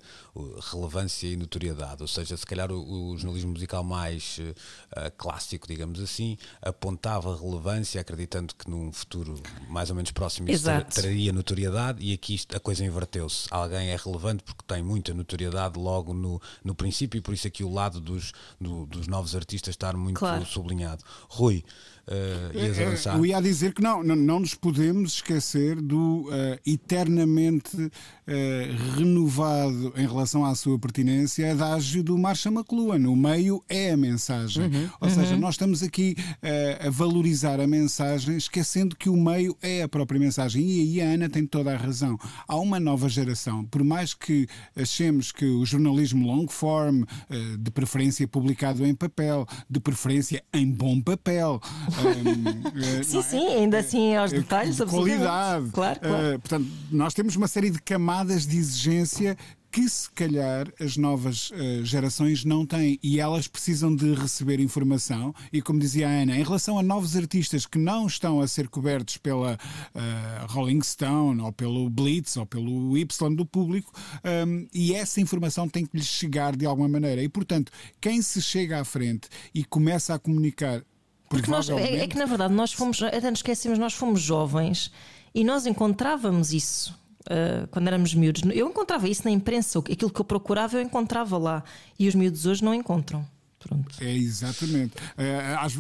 relevância e notoriedade, ou seja, se calhar o, o jornalismo musical mais uh, clássico, digamos assim, apontava relevância, acreditando que num futuro mais ou menos próximo isso Exato. traria notoriedade, e aqui a coisa inverteu-se. Alguém é relevante porque tem muita notoriedade logo no, no princípio, e por isso aqui o lado dos, do- dos novos artistas estar muito Claro. sublinhado. Rui, uh, ias Eh, avançar? Eu ia dizer que não, não, não nos podemos esquecer do eh, eternamente eh, renovado em relação à sua pertinência adágio do Marshall McLuhan. O meio é a mensagem. Uhum, Ou seja, nós estamos aqui eh, a valorizar a mensagem, esquecendo que o meio é a própria mensagem. E aí a Ana tem toda a razão. Há uma nova geração, por mais que achemos que o jornalismo long form, eh, de preferência publicado em papel, de preferência em bom papel, eh, eh, Sim, é? sim, ainda assim aos Eh, detalhes, de qualidade. Claro, claro. Eh, portanto, nós temos uma série de camadas de exigência que se calhar as novas eh, gerações não têm e elas precisam de receber informação e como dizia a Ana, em relação a novos artistas que não estão a ser cobertos pela eh, Rolling Stone ou pelo Blitz ou pelo Y do público ehm, e essa informação tem que lhes chegar de alguma maneira e portanto quem se chega à frente e começa a comunicar Porque nós, é, é que na verdade nós fomos, até nos esquecemos, nós fomos jovens e nós encontrávamos isso. uh, quando éramos miúdos, eu encontrava isso na imprensa, aquilo que eu procurava eu encontrava lá e os miúdos hoje não encontram. Pronto. É exatamente. Eh, às-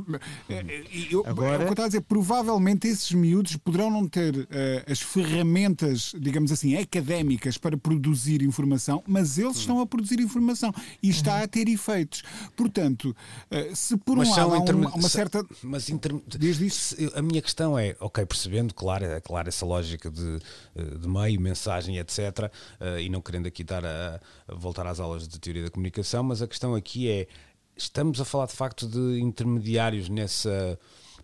eh, eu, Agora- é o que eu estava a dizer, provavelmente esses miúdos poderão não ter eh, as ferramentas, digamos assim, académicas para produzir informação, mas eles estão a produzir informação e está a ter efeitos. Portanto, eh, se por um Mas lado são há interme- uma, uma certa. Mas inter... Se- A minha questão é, ok, percebendo, claro, é claro essa lógica de, eh, de meio, mensagem, etc., eh, e não querendo aqui estar a, a voltar às aulas de teoria da comunicação, mas a questão aqui é, estamos a falar de facto de intermediários nessa.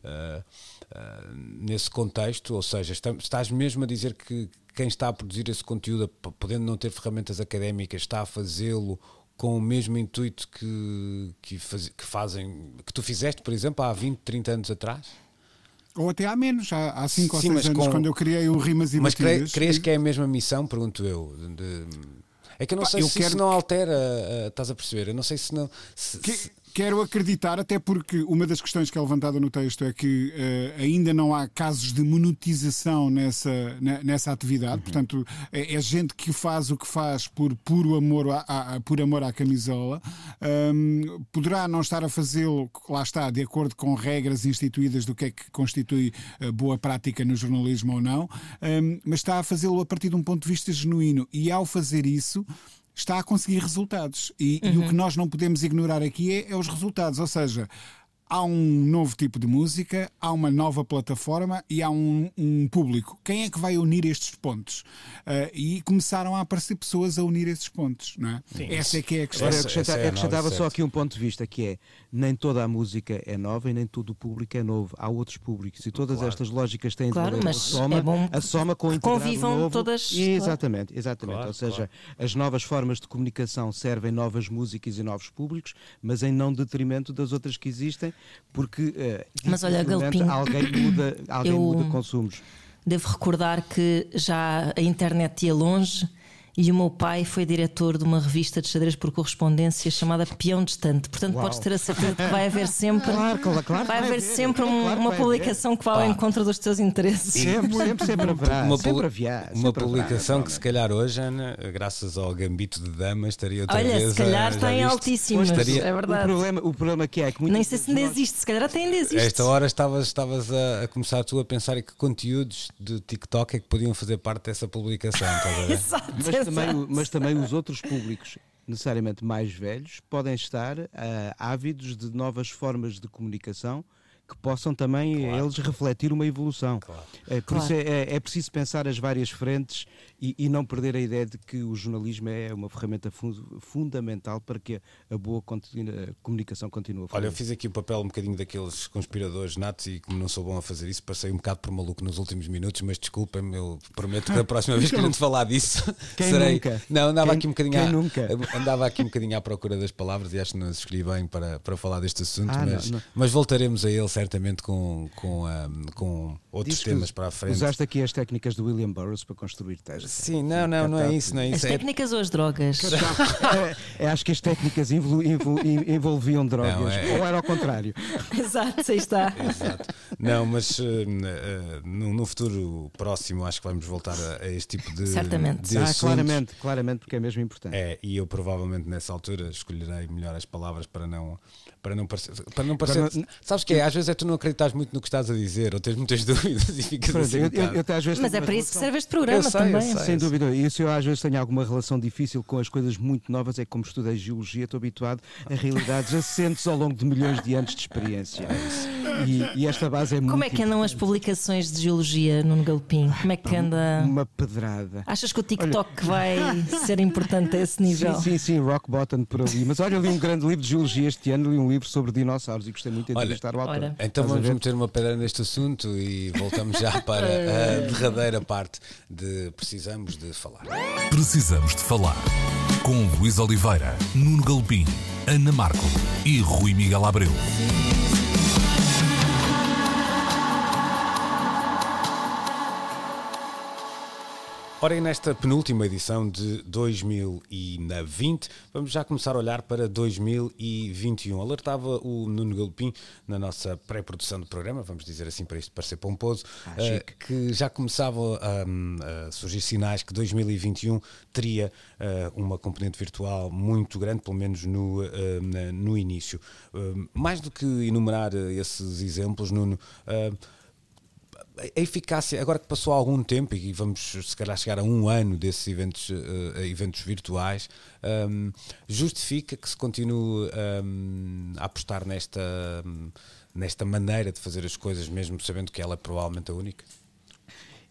eh, eh, nesse contexto, ou seja, está- estás mesmo a dizer que quem está a produzir esse conteúdo, podendo não ter ferramentas académicas, está a fazê-lo com o mesmo intuito que, que, faz- que fazem, que tu fizeste, por exemplo, há 20, 30 anos atrás? Ou até há menos, há 5 ou Sim, 6 mas anos, com- quando eu criei o Rimas e Mas cre- Batidas. crees que é a mesma missão? Pergunto eu. De- é que eu não Pá, sei eu se quero isso não altera, eh, estás a perceber? Eu não sei se não. se- Que- se- Quero acreditar, até porque uma das questões que é levantada no texto é que eh, ainda não há casos de monetização nessa, ne- nessa atividade, portanto, é, é gente que faz o que faz por puro amor à- por amor à camisola. Ahm, poderá não estar a fazê-lo, lá está, de acordo com regras instituídas do que é que constitui eh, boa prática no jornalismo ou não, ahm, mas está a fazê-lo a partir de um ponto de vista genuíno. E ao fazer isso, está a conseguir resultados. E, e o que nós não podemos ignorar aqui é, é os resultados. Ou seja, há um novo tipo de música, há uma nova plataforma e há um, um público. Quem é que vai unir estes pontos? Ah, e começaram a aparecer pessoas a unir esses pontos. Não é? Essa é que é a questão. Agora, Essa- acrescenta- essa é a acrescentava só aqui um ponto de vista que é nem toda a música é nova e nem todo o público é novo. Há outros públicos e todas estas lógicas têm Claro, de mas a soma, é bom a soma com o convivam novo. todas, E Exatamente, exatamente. Claro, Ou seja, as novas formas de comunicação servem novas músicas e novos públicos, mas em não detrimento das outras que existem, porque eh, Mas olha, Galpinho, alguém muda, [coughs] alguém eu- muda consumos. Devo recordar que já a internet ia longe e o meu pai foi diretor de uma revista de xadrez por correspondência chamada Peão Distante. Portanto, Uau. podes ter a certeza que vai haver sempre, Claro, claro, claro que vai haver sempre um- Claro uma publicação que vá ao encontro dos teus interesses. Sempre, sempre, sempre haverá. uma sempre haverá, uma publicação que se calhar hoje, Ana, graças ao gambito de dama, estaria outra Olha, vez se calhar está em altíssimas, Estaria- é O verdade. problema, o problema que é que muitas Nem sei se vezes ainda nós- existe, se calhar até ainda existe. A esta hora estavas, estavas a, a começar tu a pensar em que conteúdos de TikTok é que podiam fazer parte dessa publicação. Estás a ver? [laughs] Exato, Mas exato. Também, mas também os outros públicos, necessariamente mais velhos, podem estar ah, ávidos de novas formas de comunicação que possam também eles refletir uma evolução. É, por Claro. isso é, é- é preciso pensar as várias frentes e, e não perder a ideia de que o jornalismo é uma ferramenta fun- fundamental para que a, boa continu- a comunicação continue a Olha, eu fluir. fiz aqui o papel um bocadinho daqueles conspiradores natos e como não sou bom a fazer isso, passei um bocado por maluco nos últimos minutos, mas desculpem-me, eu prometo que da próxima vez que a gente falar disso, [laughs] Quem serei. nunca? Não, andava Quem- aqui um bocadinho à, nunca? [laughs] andava aqui um bocadinho à procura das palavras e acho que não escolhi bem para, para falar deste assunto, Ah, não, mas, não. mas voltaremos a ele certamente com, com, um, com outros Diz temas para a frente. Usaste aqui as técnicas do William Burroughs para construir textos. Sim, não, não, não é isso, não é As isso. É, técnicas ou as drogas? É, é, acho que as técnicas envol- envol- envolviam drogas, Não, é- ou era ao contrário. [laughs] Exato, aí está. Exato. Não, mas uh, uh, no, no futuro próximo acho que vamos voltar a, a este tipo de, Certamente. de Ah, assuntos. claramente, claramente, porque é mesmo importante. É, e eu provavelmente nessa altura escolherei melhor as palavras para não para não parecer, para não parecer Para não- sabes que é, às vezes é tu não acreditas muito no que estás a dizer ou tens muitas [laughs] dúvidas e ficas Pronto, assim eu, eu- eu até às vezes Mas é para isso que serve este programa sei, também. sei. Sem dúvida, isso eu às vezes tenho alguma relação difícil com as coisas muito novas, é que como estudei geologia, estou habituado a realidades assentes ao longo de milhões de anos de experiência. E, e esta base é muito. Como é que andam as publicações de geologia no Galpim? Como é que anda? Uma pedrada. Achas que o TikTok vai ser importante a esse nível? Sim, sim, sim, rock bottom por ali. Mas olha, li um grande livro de geologia este ano, li um livro sobre dinossauros e gostei muito de Olha, entrevistar o autor. Ora. Então Estás vamos ver? meter uma pedra neste assunto e voltamos já [laughs] para a derradeira parte de precisamos de falar. Precisamos de falar com Luís Oliveira, Nuno Galpim, Ana Marco e Rui Miguel Abreu. Ora, e nesta penúltima edição de 2020, vamos já começar a olhar para 2021. Alertava o Nuno Galopim na nossa pré-produção do programa, vamos dizer assim para isto parecer pomposo, Ah, chique. que já começavam a, a surgir sinais que 2021 teria eh, uma componente virtual muito grande, pelo menos no, na- no início. Eh, mais do que enumerar esses exemplos, Nuno. A eficácia, agora que passou algum tempo e vamos se calhar chegar a um ano desses eventos, eh, eventos virtuais, ehm, justifica que se continue ehm, a apostar nesta, nesta maneira de fazer as coisas, mesmo sabendo que ela é provavelmente a única?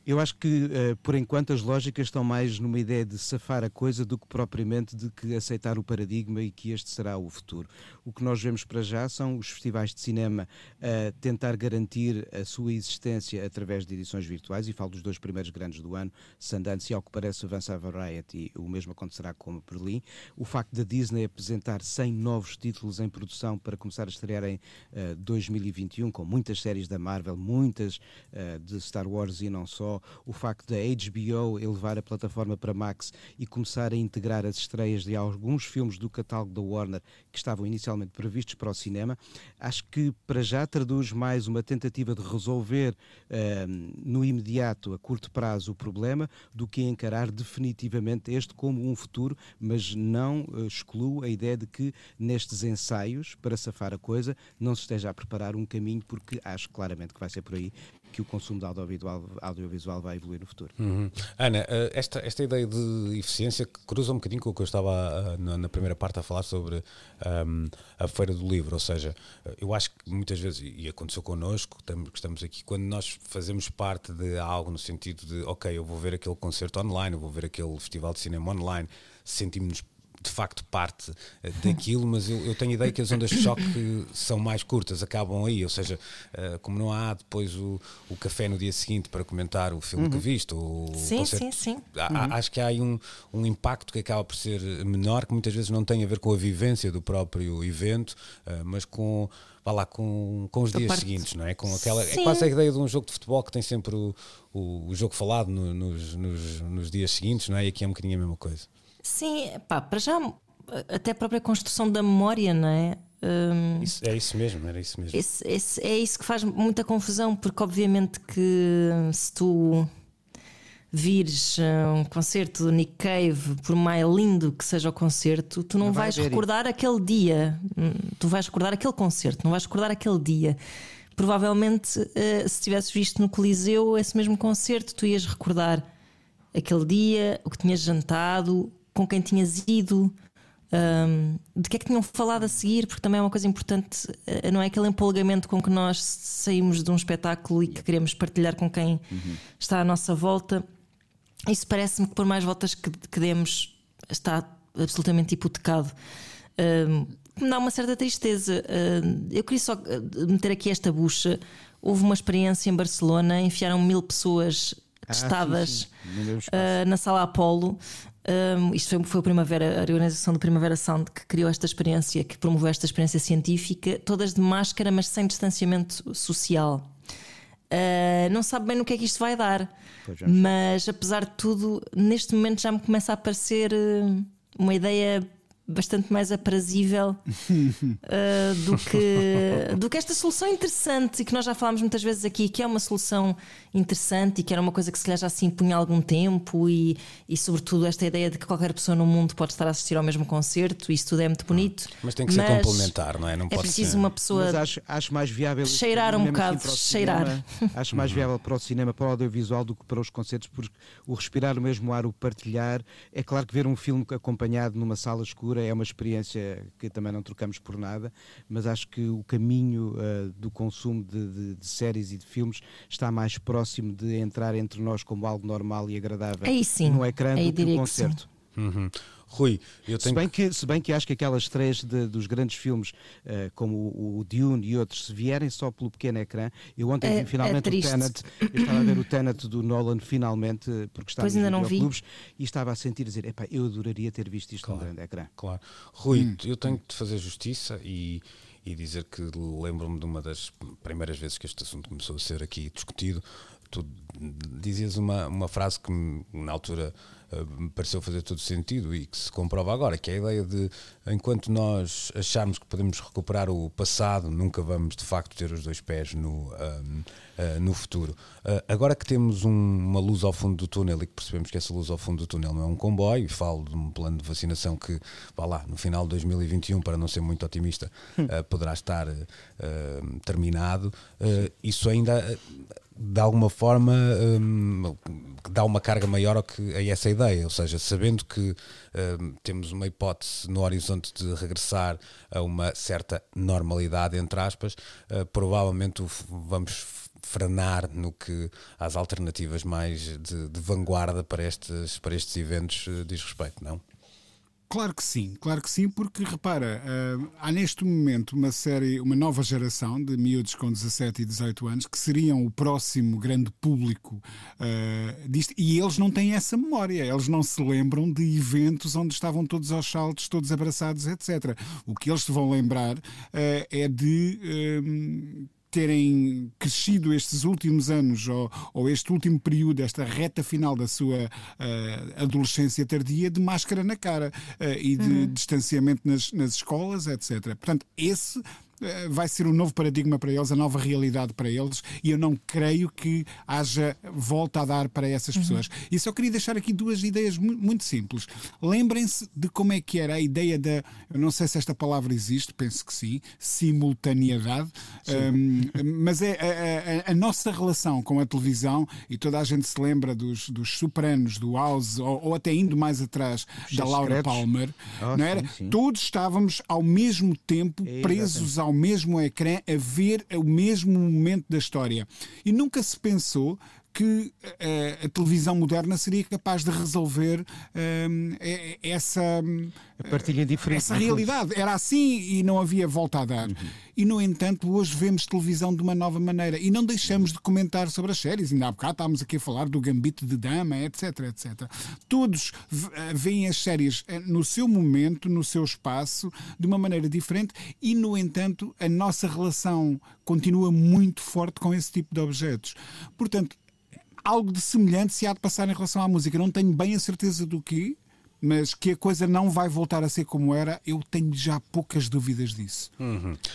Eu acho que, eh, por enquanto, as lógicas estão mais numa ideia de safar a coisa do que propriamente de que aceitar o paradigma e que este será o futuro. O que nós vemos para já são os festivais de cinema a tentar garantir a sua existência através de edições virtuais, e falo dos dois primeiros grandes do ano, Sundance e, ao que parece, avança a Variety, o mesmo acontecerá com Berlim. O facto da Disney apresentar 100 novos títulos em produção para começar a estrear em eh, 2021, com muitas séries da Marvel, muitas eh, de Star Wars e não só, o facto da HBO elevar a plataforma para Max e começar a integrar as estreias de alguns filmes do catálogo da Warner que estavam inicialmente previstos para o cinema, acho que para já traduz mais uma tentativa de resolver eh, no imediato, a curto prazo, o problema, do que encarar definitivamente este como um futuro, mas não eh, excluo a ideia de que nestes ensaios, para safar a coisa, não se esteja a preparar um caminho, porque acho claramente que vai ser por aí que o consumo de audiovisual, audiovisual vai evoluir no futuro. Uhum. Ana, eh, esta, esta ideia de eficiência cruza um bocadinho com o que eu estava ah, na, primeira parte a falar sobre ahm, a Feira do Livro, ou seja, eh, eu acho que muitas vezes, e aconteceu connosco, que estamos aqui, quando nós fazemos parte de algo no sentido de, ok, eu vou ver aquele concerto online, eu vou ver aquele festival de cinema online, sentimos-nos facto parte eh, daquilo, mas eu, eu tenho ideia que as ondas de choque são mais curtas, acabam aí, ou seja, eh, como não há depois o, o café no dia seguinte para comentar o filme que viste, ou Sim, concerto- sim, sim. Há- há- Acho que há aí um, um impacto que acaba por ser menor, que muitas vezes não tem a ver com a vivência do próprio evento, eh, mas com, vá lá, com, com os dias parte- seguintes, não é? Com aquela, é quase a ideia de um jogo de futebol que tem sempre o, o, o jogo falado no- nos, nos, nos dias seguintes, não é? E aqui é um bocadinho a mesma coisa. Sim, pá, para já, até a própria construção da memória, não é? Hum, Isso- é isso mesmo, era isso mesmo. esse- esse- é isso que faz muita confusão, porque obviamente que se tu vires uh, um concerto do Nick Cave, por mais lindo que seja o concerto, tu não, Não vai vais recordar aquele dia, Hum, tu vais recordar aquele concerto, não vais recordar aquele dia. Provavelmente, uh, se tivesses visto no Coliseu esse mesmo concerto, tu ias recordar aquele dia, o que tinhas jantado, com quem tinhas ido. um, de que é que tinham falado a seguir, porque também é uma coisa importante, uh, não é aquele empolgamento com que nós saímos de um espetáculo e que queremos partilhar com quem está à nossa volta. Isso parece-me que, por mais voltas que, que demos, está absolutamente hipotecado. Um, me dá uma certa tristeza. Um, eu queria só uh, meter aqui esta bucha. Houve uma experiência em Barcelona, enfiaram mil pessoas testadas sim, sim. Espaço. ah, na sala Apolo. Um, isto foi, foi o Primavera, a organização do Primavera Sound que criou esta experiência, que promoveu esta experiência científica, todas de máscara, mas sem distanciamento social. Uh, não sabe bem no que é que isto vai dar, é. mas apesar de tudo, neste momento já me começa a parecer uh, uma ideia bastante mais aprazível uh, [laughs] do, que, do que esta solução interessante e que nós já falámos muitas vezes aqui, que é uma solução interessante e que era uma coisa que se calhar já se impunha há algum tempo e, e sobretudo esta ideia de que qualquer pessoa no mundo pode estar a assistir ao mesmo concerto, isso tudo é muito bonito. Mas tem que ser complementar, não é? Não É pode preciso ser. uma pessoa. Mas acho, acho mais viável Cheirar um bocado, cheirar. cinema, [laughs] acho mais viável para o cinema, para o audiovisual do que para os concertos, porque o respirar o mesmo ar, o partilhar, é claro que ver um filme acompanhado numa sala escura é uma experiência que também não trocamos por nada, mas acho que o caminho ah, do consumo de, de- de séries e de filmes está mais próximo de entrar entre nós como algo normal e agradável Aí sim, no ecrã aí do que o concerto. Uhum. Rui, eu Se tenho. bem, que, se bem que acho que aquelas estreias de- dos grandes filmes, eh, como o, o Dune e outros, se vierem só pelo pequeno ecrã, eu ontem É- vi finalmente é o. Tenet, eu estava a ver o Tenet do Nolan finalmente, porque estava ainda não vi. clubes e estava a sentir dizer, epá, eu adoraria ter visto isto no grande ecrã. Claro. Rui, eu tenho que te fazer justiça e, e dizer que lembro-me de uma das primeiras vezes que este assunto começou a ser aqui discutido. Tu dizias uma, uma frase que na altura me pareceu fazer todo sentido e que se comprova agora, que é a ideia de enquanto nós acharmos que podemos recuperar o passado, nunca vamos de facto ter os dois pés no, ahm, ah, no futuro. Ah, agora que temos um- uma luz ao fundo do túnel e que percebemos que essa luz ao fundo do túnel não é um comboio, e falo de um plano de vacinação que, vá lá, no final de 2021, para não ser muito otimista, ah, poderá estar terminado, isso ainda. de alguma forma hum, dá uma carga maior ao que, a essa ideia, ou seja, sabendo que hum, temos uma hipótese no horizonte de regressar a uma certa normalidade, entre aspas, uh, provavelmente vamos frenar no que às alternativas mais de, de vanguarda para estes, para estes eventos uh, diz respeito, não? Claro que sim, claro que sim, porque repara, ah, há neste momento uma série, uma nova geração de miúdos com 17 e 18 anos que seriam o próximo grande público ah, disto, e eles não têm essa memória, eles não se lembram de eventos onde estavam todos aos saltos, todos abraçados, etc. O que eles se vão lembrar ah, é de. Terem crescido estes últimos anos ou, ou este último período, esta reta final da sua eh, adolescência tardia, de máscara na cara eh, e de distanciamento nas, nas escolas, etc. Portanto, esse vai ser um novo paradigma para eles, a nova realidade para eles, e eu não creio que haja volta a dar para essas pessoas. E só queria deixar aqui duas ideias mu- muito simples. Lembrem-se de como é que era a ideia da, eu não sei se esta palavra existe, penso que sim, simultaneidade, Um, mas é a, a- a nossa relação com a televisão, e toda a gente se lembra dos, dos Sopranos, do House, ou, ou até indo mais atrás, da Chefes Laura Secretos. Palmer, Ah, não era? sim, sim. Todos estávamos ao mesmo tempo É, presos ao mesmo ecrã a ver o mesmo momento da história. E nunca se pensou que eh, a televisão moderna seria capaz de resolver hum, eh, essa, A partilha diferente. essa realidade. Era assim e não havia volta a dar. E, no entanto, hoje vemos televisão de uma nova maneira e não deixamos de comentar sobre as séries. Ainda há bocado estávamos aqui a falar do Gambito de Dama, etc, etc. Todos eh, veem as séries eh, no seu momento, no seu espaço, de uma maneira diferente e, no entanto, a nossa relação continua muito forte com esse tipo de objetos. Portanto, algo de semelhante se há de passar em relação à música. Não tenho bem a certeza do que, mas que a coisa não vai voltar a ser como era, eu tenho já poucas dúvidas disso.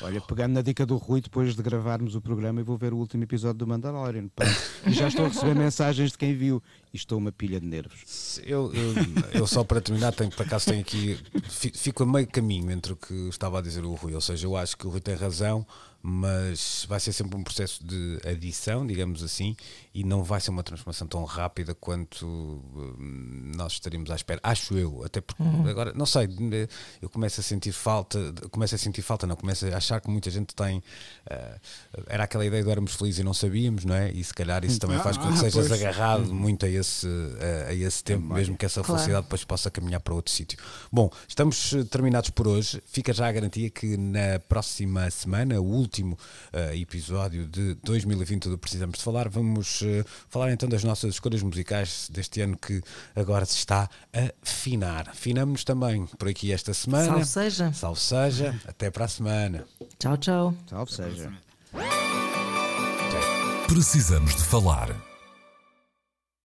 Olha, pegando na dica do Rui, depois de gravarmos o programa, eu vou ver o último episódio do Mandalorian. Pá. E já estou a receber mensagens de quem viu. E estou uma pilha de nervos. Eu, eu, eu só para terminar, tenho, por acaso tenho aqui, fi- fico a meio caminho entre o que estava a dizer o Rui, ou seja, eu acho que o Rui tem razão, mas vai ser sempre um processo de adição, digamos assim, e não vai ser uma transformação tão rápida quanto hum, nós estaríamos à espera. Acho eu, até porque agora, não sei, eu começo a sentir falta, começo a sentir falta, não, começo a achar que muita gente tem. ah, era aquela ideia de éramos felizes e não sabíamos, não é? E se calhar isso também faz com que Ah, sejas pois. agarrado muito a esse a, a esse tempo, mesmo que essa Claro. felicidade depois possa caminhar para outro sítio. Bom, estamos eh, terminados por hoje. Fica já a garantia que na próxima semana, o último eh, episódio de 2020 do Precisamos de Falar, vamos falar então das nossas escolhas musicais deste ano que agora se está a afinar. Afinamos-nos também por aqui esta semana. Salve seja. Salve seja. Até para a semana. Tchau, tchau. Salve seja. Precisamos de falar